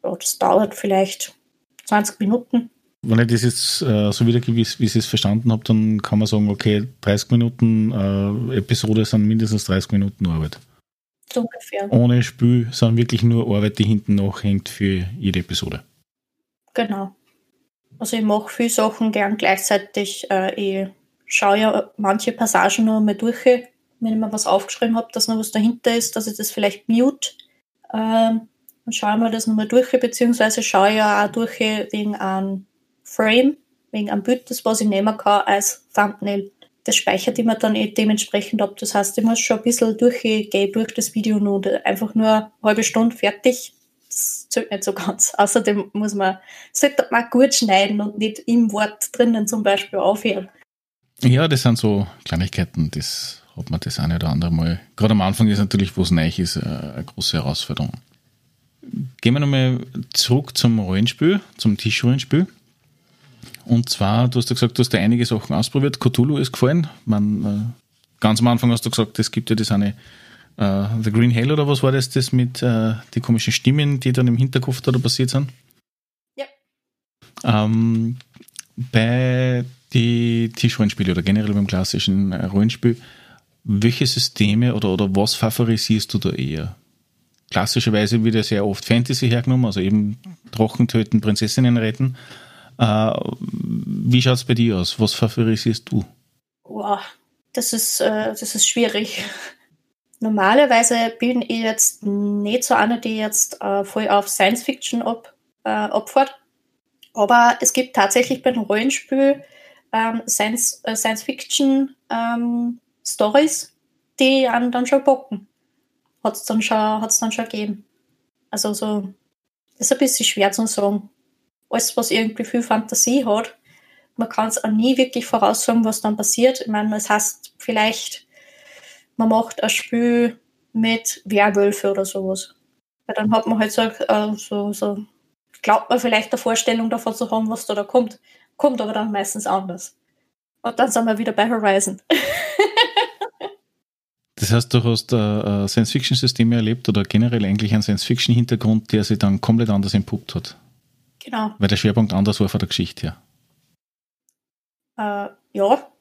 Ja, das dauert vielleicht 20 Minuten. Wenn ich das jetzt äh, so wiedergebe, wie, wie ich es verstanden habe, dann kann man sagen, okay, 30 Minuten äh, Episode sind mindestens 30 Minuten Arbeit. So ungefähr. Ohne Spiel, sondern wirklich nur Arbeit, die hinten nachhängt für jede Episode. Genau. Also ich mache viele Sachen gern gleichzeitig. Äh, ich schaue ja manche Passagen nur mal durch, wenn ich mir was aufgeschrieben habe, dass noch was dahinter ist, dass ich das vielleicht mute. Ähm, dann schaue ich mir das nochmal durch, beziehungsweise schaue ich ja auch durch wegen einem Frame, wegen einem Bild, das was ich nehmen kann als Thumbnail das speichert immer dann eh dementsprechend ab. Das heißt, ich muss schon ein bisschen durchgehen durch das Video nur einfach nur eine halbe Stunde fertig. Das zählt nicht so ganz. Außerdem muss man, sollte man gut schneiden und nicht im Wort drinnen zum Beispiel aufhören. Ja, das sind so Kleinigkeiten, das hat man das eine oder andere Mal. Gerade am Anfang ist natürlich, wo es neu ist, äh, eine große Herausforderung. Gehen wir nochmal zurück zum Rollenspiel, zum Tischrollenspiel. Und zwar, du hast ja gesagt, du hast da einige Sachen ausprobiert. Cthulhu ist gefallen. Man, äh, ganz am Anfang hast du gesagt, es gibt ja das eine äh, The Green Hell oder was war das, das mit äh, die komischen Stimmen, die dann im Hinterkopf da passiert sind? Ja. Ähm, bei die Tischrollenspiele oder generell beim klassischen äh, Rollenspiel, welche Systeme oder, oder was favorisierst du da eher? Klassischerweise wird ja sehr oft Fantasy hergenommen, also eben Drachen töten, Prinzessinnen retten. Äh, wie schaut es bei dir aus? Was favorisierst du? Wow, das ist, äh, das ist schwierig. Normalerweise bin ich jetzt nicht so eine, die jetzt äh, voll auf Science Fiction äh, opfert. Aber es gibt tatsächlich bei dem Rollenspiel ähm, Science, äh, Science Fiction ähm, Stories, die einen dann schon bocken. Hat es dann, schon, dann schon gegeben. Also so, das ist ein bisschen schwer zu sagen alles, was irgendwie viel Fantasie hat. Man kann es auch nie wirklich voraussagen, was dann passiert. Ich meine, es heißt vielleicht, man macht ein Spiel mit Werwölfe oder sowas. Weil dann hat man halt so, äh, so, so, glaubt man vielleicht eine Vorstellung davon zu haben, was da, da kommt. Kommt aber dann meistens anders. Und dann sind wir wieder bei Horizon. Das heißt, du hast äh, Science-Fiction-Systeme erlebt oder generell eigentlich einen Science-Fiction-Hintergrund, der sich dann komplett anders entpuppt hat. Genau. Weil der Schwerpunkt anders war von der Geschichte her. Äh, ja,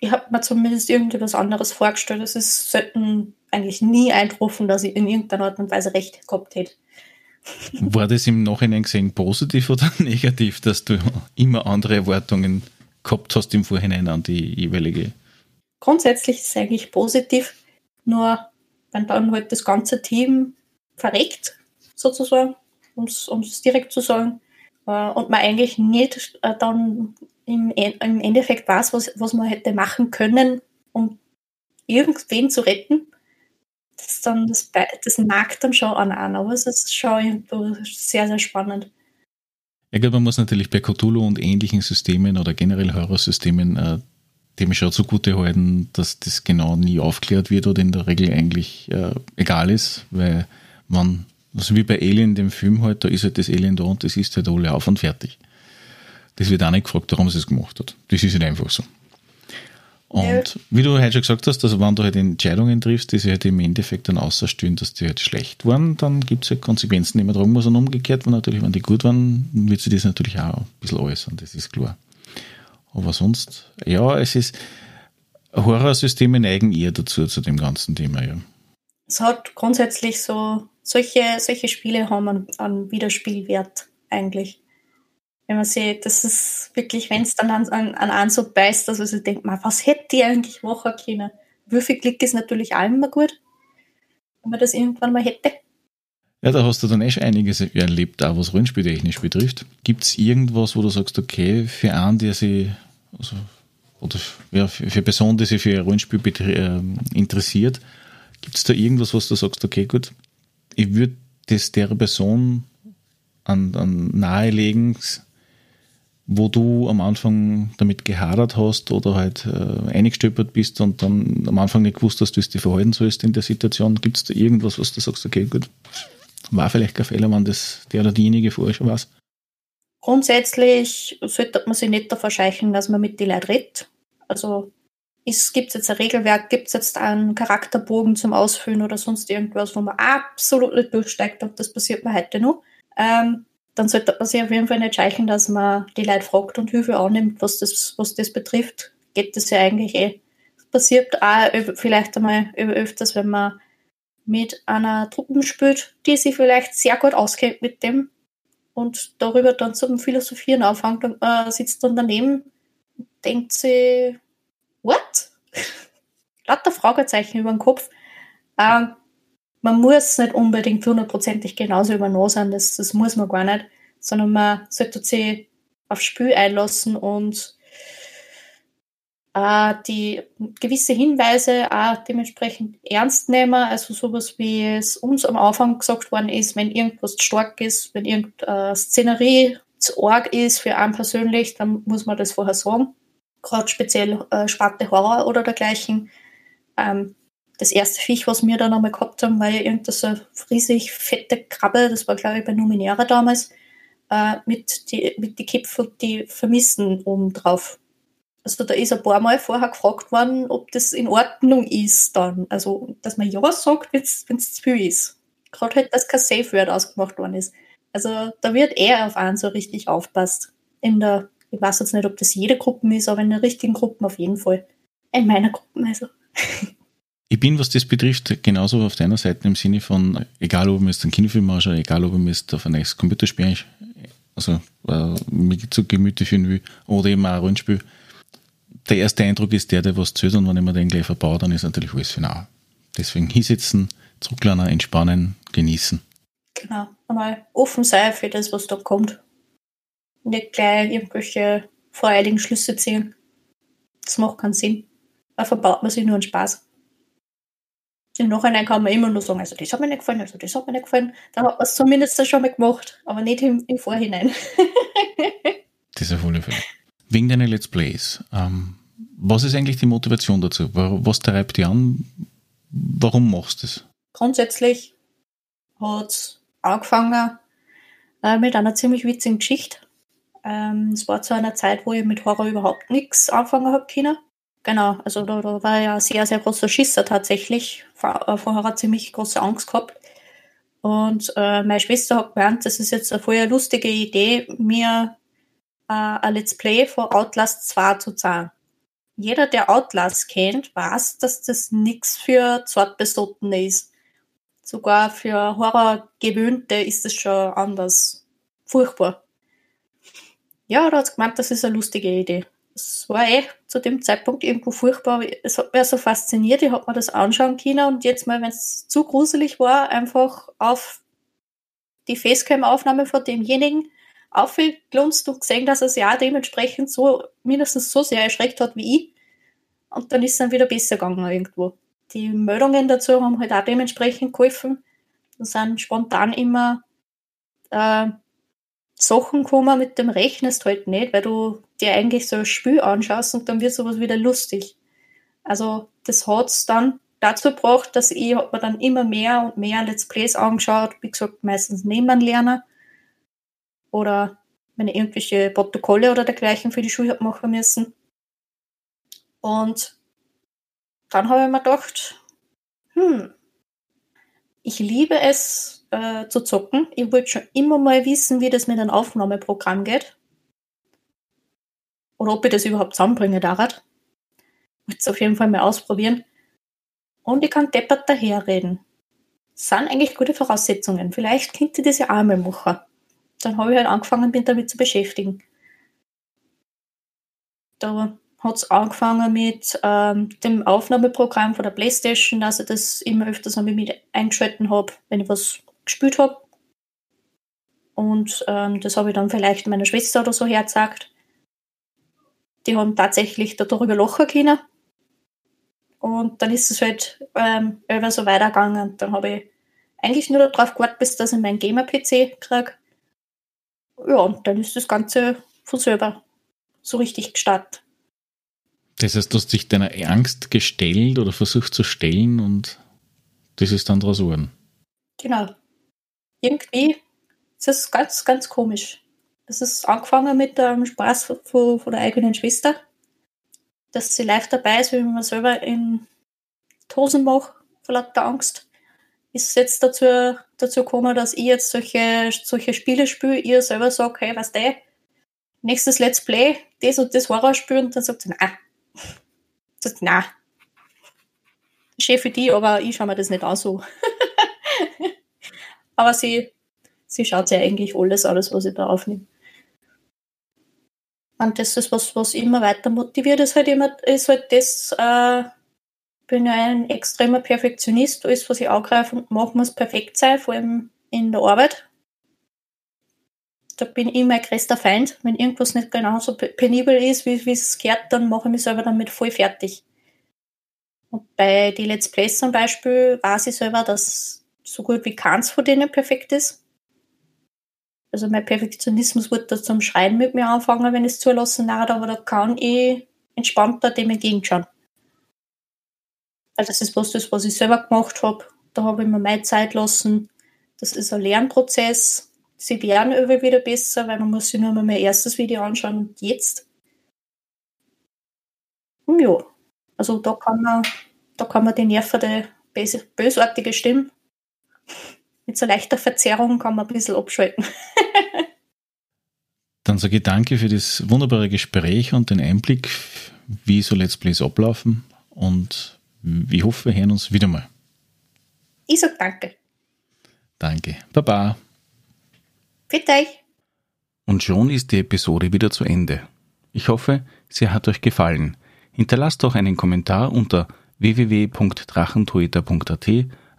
ich habe mir zumindest irgendetwas anderes vorgestellt. Es ist selten eigentlich nie eingetroffen, dass ich in irgendeiner Art und Weise recht gehabt hätte. War das im Nachhinein gesehen positiv oder negativ, dass du immer andere Erwartungen gehabt hast im Vorhinein an die jeweilige? Grundsätzlich ist es eigentlich positiv, nur wenn dann halt das ganze Team verreckt, sozusagen, um es direkt zu sagen, und man eigentlich nicht äh, dann im, im Endeffekt weiß, was, was man hätte machen können, um irgendwen zu retten. Das, dann, das, das mag dann schon an an, aber es ist schon sehr, sehr spannend. Ich glaube, man muss natürlich bei Cthulhu und ähnlichen Systemen oder generell Horrorsystemen äh, dem schon zugute halten, dass das genau nie aufklärt wird oder in der Regel eigentlich äh, egal ist, weil man also wie bei Alien, dem Film halt, da ist halt das Alien da und das ist halt alle auf und fertig. Das wird auch nicht gefragt, warum sie es gemacht hat. Das ist halt einfach so. Und ja. wie du heute schon gesagt hast, also wenn du halt Entscheidungen triffst, die sich halt im Endeffekt dann außerstellen, dass die halt schlecht waren, dann gibt es halt Konsequenzen, die man tragen muss. Und umgekehrt, wenn natürlich, wenn die gut waren, wird sich das natürlich auch ein bisschen äußern, das ist klar. Aber sonst, ja, es ist, Horrorsysteme neigen eher dazu, zu dem ganzen Thema, ja. Es hat grundsätzlich so solche, solche Spiele haben einen, einen Wiederspielwert eigentlich. Wenn man sieht, das ist wirklich, wenn es dann an, an, an einen so beißt, dass man sich denkt, man, was hätte die eigentlich machen können? Würfelklick ist natürlich auch immer gut, wenn man das irgendwann mal hätte. Ja, da hast du dann eh schon einiges erlebt, auch was Rollenspieltechnisch betrifft. Gibt es irgendwas, wo du sagst, okay, für einen, der sich, also, oder ja, für, für Personen, die sich für Rollenspiel äh, interessiert, gibt es da irgendwas, was du sagst, okay, gut, ich würde das der Person an, an nahelegen, wo du am Anfang damit gehadert hast oder halt äh, eingestöpert bist und dann am Anfang nicht gewusst hast, wie du dich verhalten sollst in der Situation? Gibt es da irgendwas, was du sagst, okay, gut, war vielleicht kein Fehler, wenn das der oder diejenige vorher schon weiß. Grundsätzlich sollte man sich nicht davor scheichen, dass man mit den Leuten redet. Also gibt es jetzt ein Regelwerk, gibt es jetzt einen Charakterbogen zum Ausfüllen oder sonst irgendwas, wo man absolut nicht durchsteigt und das passiert mir heute noch. Ähm, dann sollte man sich auf jeden Fall nicht scheichen, dass man die Leute fragt und Hilfe annimmt, was das, was das betrifft. Geht das ja eigentlich eh. Passiert auch vielleicht einmal öfters, wenn man mit einer Truppe spielt, die sich vielleicht sehr gut auskennt mit dem und darüber dann zum Philosophieren anfängt und man sitzt dann daneben und denkt sich, what? Lauter Fragezeichen über den Kopf. Ähm, man muss nicht unbedingt hundertprozentig genauso übernommen sein, das, das muss man gar nicht, sondern man sollte sich aufs Spiel einlassen und äh, die gewisse Hinweise auch dementsprechend ernst nehmen. Also sowas wie es uns am Anfang gesagt worden ist, wenn irgendwas stark ist, wenn irgendeine Szenerie zu arg ist für einen persönlich, dann muss man das vorher sagen. Gerade speziell äh, Sparte Horror oder dergleichen. Ähm, das erste Viech, was wir dann einmal gehabt haben, war ja irgendeine so riesig fette Krabbe, das war glaube ich bei Numenera damals, äh, mit die, mit die Kipfel, die vermissen oben drauf. Also da ist ein paar Mal vorher gefragt worden, ob das in Ordnung ist dann. Also, dass man ja sagt, wenn es zu viel ist. Gerade halt, dass kein Safe Word ausgemacht worden ist. Also da wird er auf einen so richtig aufpasst. In der, ich weiß jetzt nicht, ob das jede Gruppe ist, aber in der richtigen Gruppe auf jeden Fall. In meiner Gruppe also. Ich bin, was das betrifft, genauso auf deiner Seite im Sinne von, egal ob mir jetzt einen Kinofilm anschaue, egal ob mir jetzt auf ein neues Computerspiel also äh, mir zu Gemüte führen will, oder eben auch ein Rollenspiel, der erste Eindruck ist der, der was zählt und wenn ich mir den gleich verbaue, dann ist natürlich alles final. Deswegen hinsetzen, zurücklernen, entspannen, genießen. Genau, einmal offen sein für das, was da kommt. Nicht gleich irgendwelche voreiligen Schlüsse ziehen. Das macht keinen Sinn. Da verbaut man sich nur einen Spaß. Im Nachhinein kann man immer nur sagen, also das hat mir nicht gefallen, also das hat mir nicht gefallen. Dann hat man es zumindest schon mal gemacht, aber nicht im, im Vorhinein. das ist ja voll Fälle wegen deiner Let's Plays. Ähm, was ist eigentlich die Motivation dazu? Was treibt dich an? Warum machst du es? Grundsätzlich hat es angefangen äh, mit einer ziemlich witzigen Geschichte. Ähm, es war zu einer Zeit, wo ich mit Horror überhaupt nichts anfangen habe können. Genau, also da, da war ja sehr, sehr großer Schisser tatsächlich. Vor, äh, vorher hat ziemlich große Angst gehabt. Und äh, meine Schwester hat gemeint, das ist jetzt eine voll lustige Idee, mir äh, ein Let's Play von Outlast 2 zu zahlen. Jeder, der Outlast kennt, weiß, dass das nichts für Zartbesottene ist. Sogar für Horrorgewöhnte ist es schon anders. Furchtbar. Ja, da hat gemeint, das ist eine lustige Idee. Es war eh zu dem Zeitpunkt irgendwo furchtbar, es hat mich so fasziniert, ich habe mir das anschauen können und jetzt mal, wenn es zu gruselig war, einfach auf die Facecam-Aufnahme von demjenigen aufgelunzt und gesehen, dass er sich auch dementsprechend so, mindestens so sehr erschreckt hat wie ich. Und dann ist es dann wieder besser gegangen irgendwo. Die Meldungen dazu haben halt auch dementsprechend geholfen. Da sind spontan immer äh, Sachen gekommen, mit dem rechnest halt nicht, weil du dir eigentlich so ein Spiel anschaust und dann wird sowas wieder lustig. Also das hat's dann dazu gebracht, dass ich hab mir dann immer mehr und mehr Let's Plays angeschaut, wie gesagt, meistens nebenan lernen oder wenn ich irgendwelche Protokolle oder dergleichen für die Schule habe machen müssen. Und dann habe ich mir gedacht, hm, ich liebe es äh, zu zocken. Ich wollte schon immer mal wissen, wie das mit einem Aufnahmeprogramm geht. Oder ob ich das überhaupt zusammenbringe, daran. Ich wollte es auf jeden Fall mal ausprobieren. Und ich kann deppert daherreden. Das sind eigentlich gute Voraussetzungen. Vielleicht könnte ich das ja auch mal machen dann habe ich halt angefangen, mich damit zu beschäftigen. Da hat es angefangen mit ähm, dem Aufnahmeprogramm von der Playstation, dass ich das immer öfters mit eingeschalten habe, wenn ich was gespielt habe. Und ähm, das habe ich dann vielleicht meiner Schwester oder so hergezeigt. Die haben tatsächlich darüber lachen können. Und dann ist es halt ähm, immer so weitergegangen. Dann habe ich eigentlich nur darauf gewartet, bis dass ich meinen Gamer-PC kriege. Ja, und dann ist das Ganze von selber so richtig gestartet. Das heißt, du hast dich deiner Angst gestellt oder versucht zu stellen und das ist dann draus geworden. Genau. Irgendwie ist das ganz, ganz komisch. Es ist angefangen mit dem Spaß von, von der eigenen Schwester, dass sie live dabei ist, wenn man selber in die Hosen macht, vor lauter Angst. Ist es jetzt dazu, dazu gekommen, dass ich jetzt solche, solche Spiele spiele, ihr selber sagt, hey, was der? Nächstes Let's Play, das und das Horrorspiel, und dann sagt sie, nein. Sagt, nein. Schön für die, aber ich schaue mir das nicht an so. aber sie, sie schaut sich eigentlich alles, alles, was ich da aufnehme. Und das ist was, was immer weiter motiviert, ist halt immer, ist halt das, äh, bin ja ein extremer Perfektionist, alles, was ich angreife und mache, muss perfekt sein, vor allem in der Arbeit. Da bin ich mein größter Feind. Wenn irgendwas nicht genau so penibel ist, wie, wie es gehört, dann mache ich mich selber damit voll fertig. Und bei den Let's Plays zum Beispiel weiß ich selber, dass so gut wie keins von denen perfekt ist. Also mein Perfektionismus wird da zum Schreien mit mir anfangen, wenn ich es zulassen darf, aber da kann ich entspannter dem entgegenschauen. Also das ist was, das, was ich selber gemacht habe. Da habe ich mir meine Zeit lassen. Das ist ein Lernprozess. Sie werden immer wieder besser, weil man muss sich nur mal mein erstes Video anschauen und jetzt. Und ja, also da kann man, da kann man die nervende, bösartige Stimme mit so leichter Verzerrung kann man ein bisschen abschalten. Dann sage ich danke für das wunderbare Gespräch und den Einblick, wie so Let's Plays ablaufen und ich hoffe, wir hören uns wieder mal. Ich sage danke. Danke. Baba. Bitte euch. Und schon ist die Episode wieder zu Ende. Ich hoffe, sie hat euch gefallen. Hinterlasst doch einen Kommentar unter www.drachentoeter.at,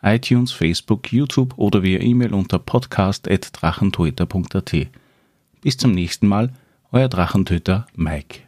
iTunes, Facebook, YouTube oder via E-Mail unter podcast.drachentoeter.at. Bis zum nächsten Mal, euer Drachentöter Mike.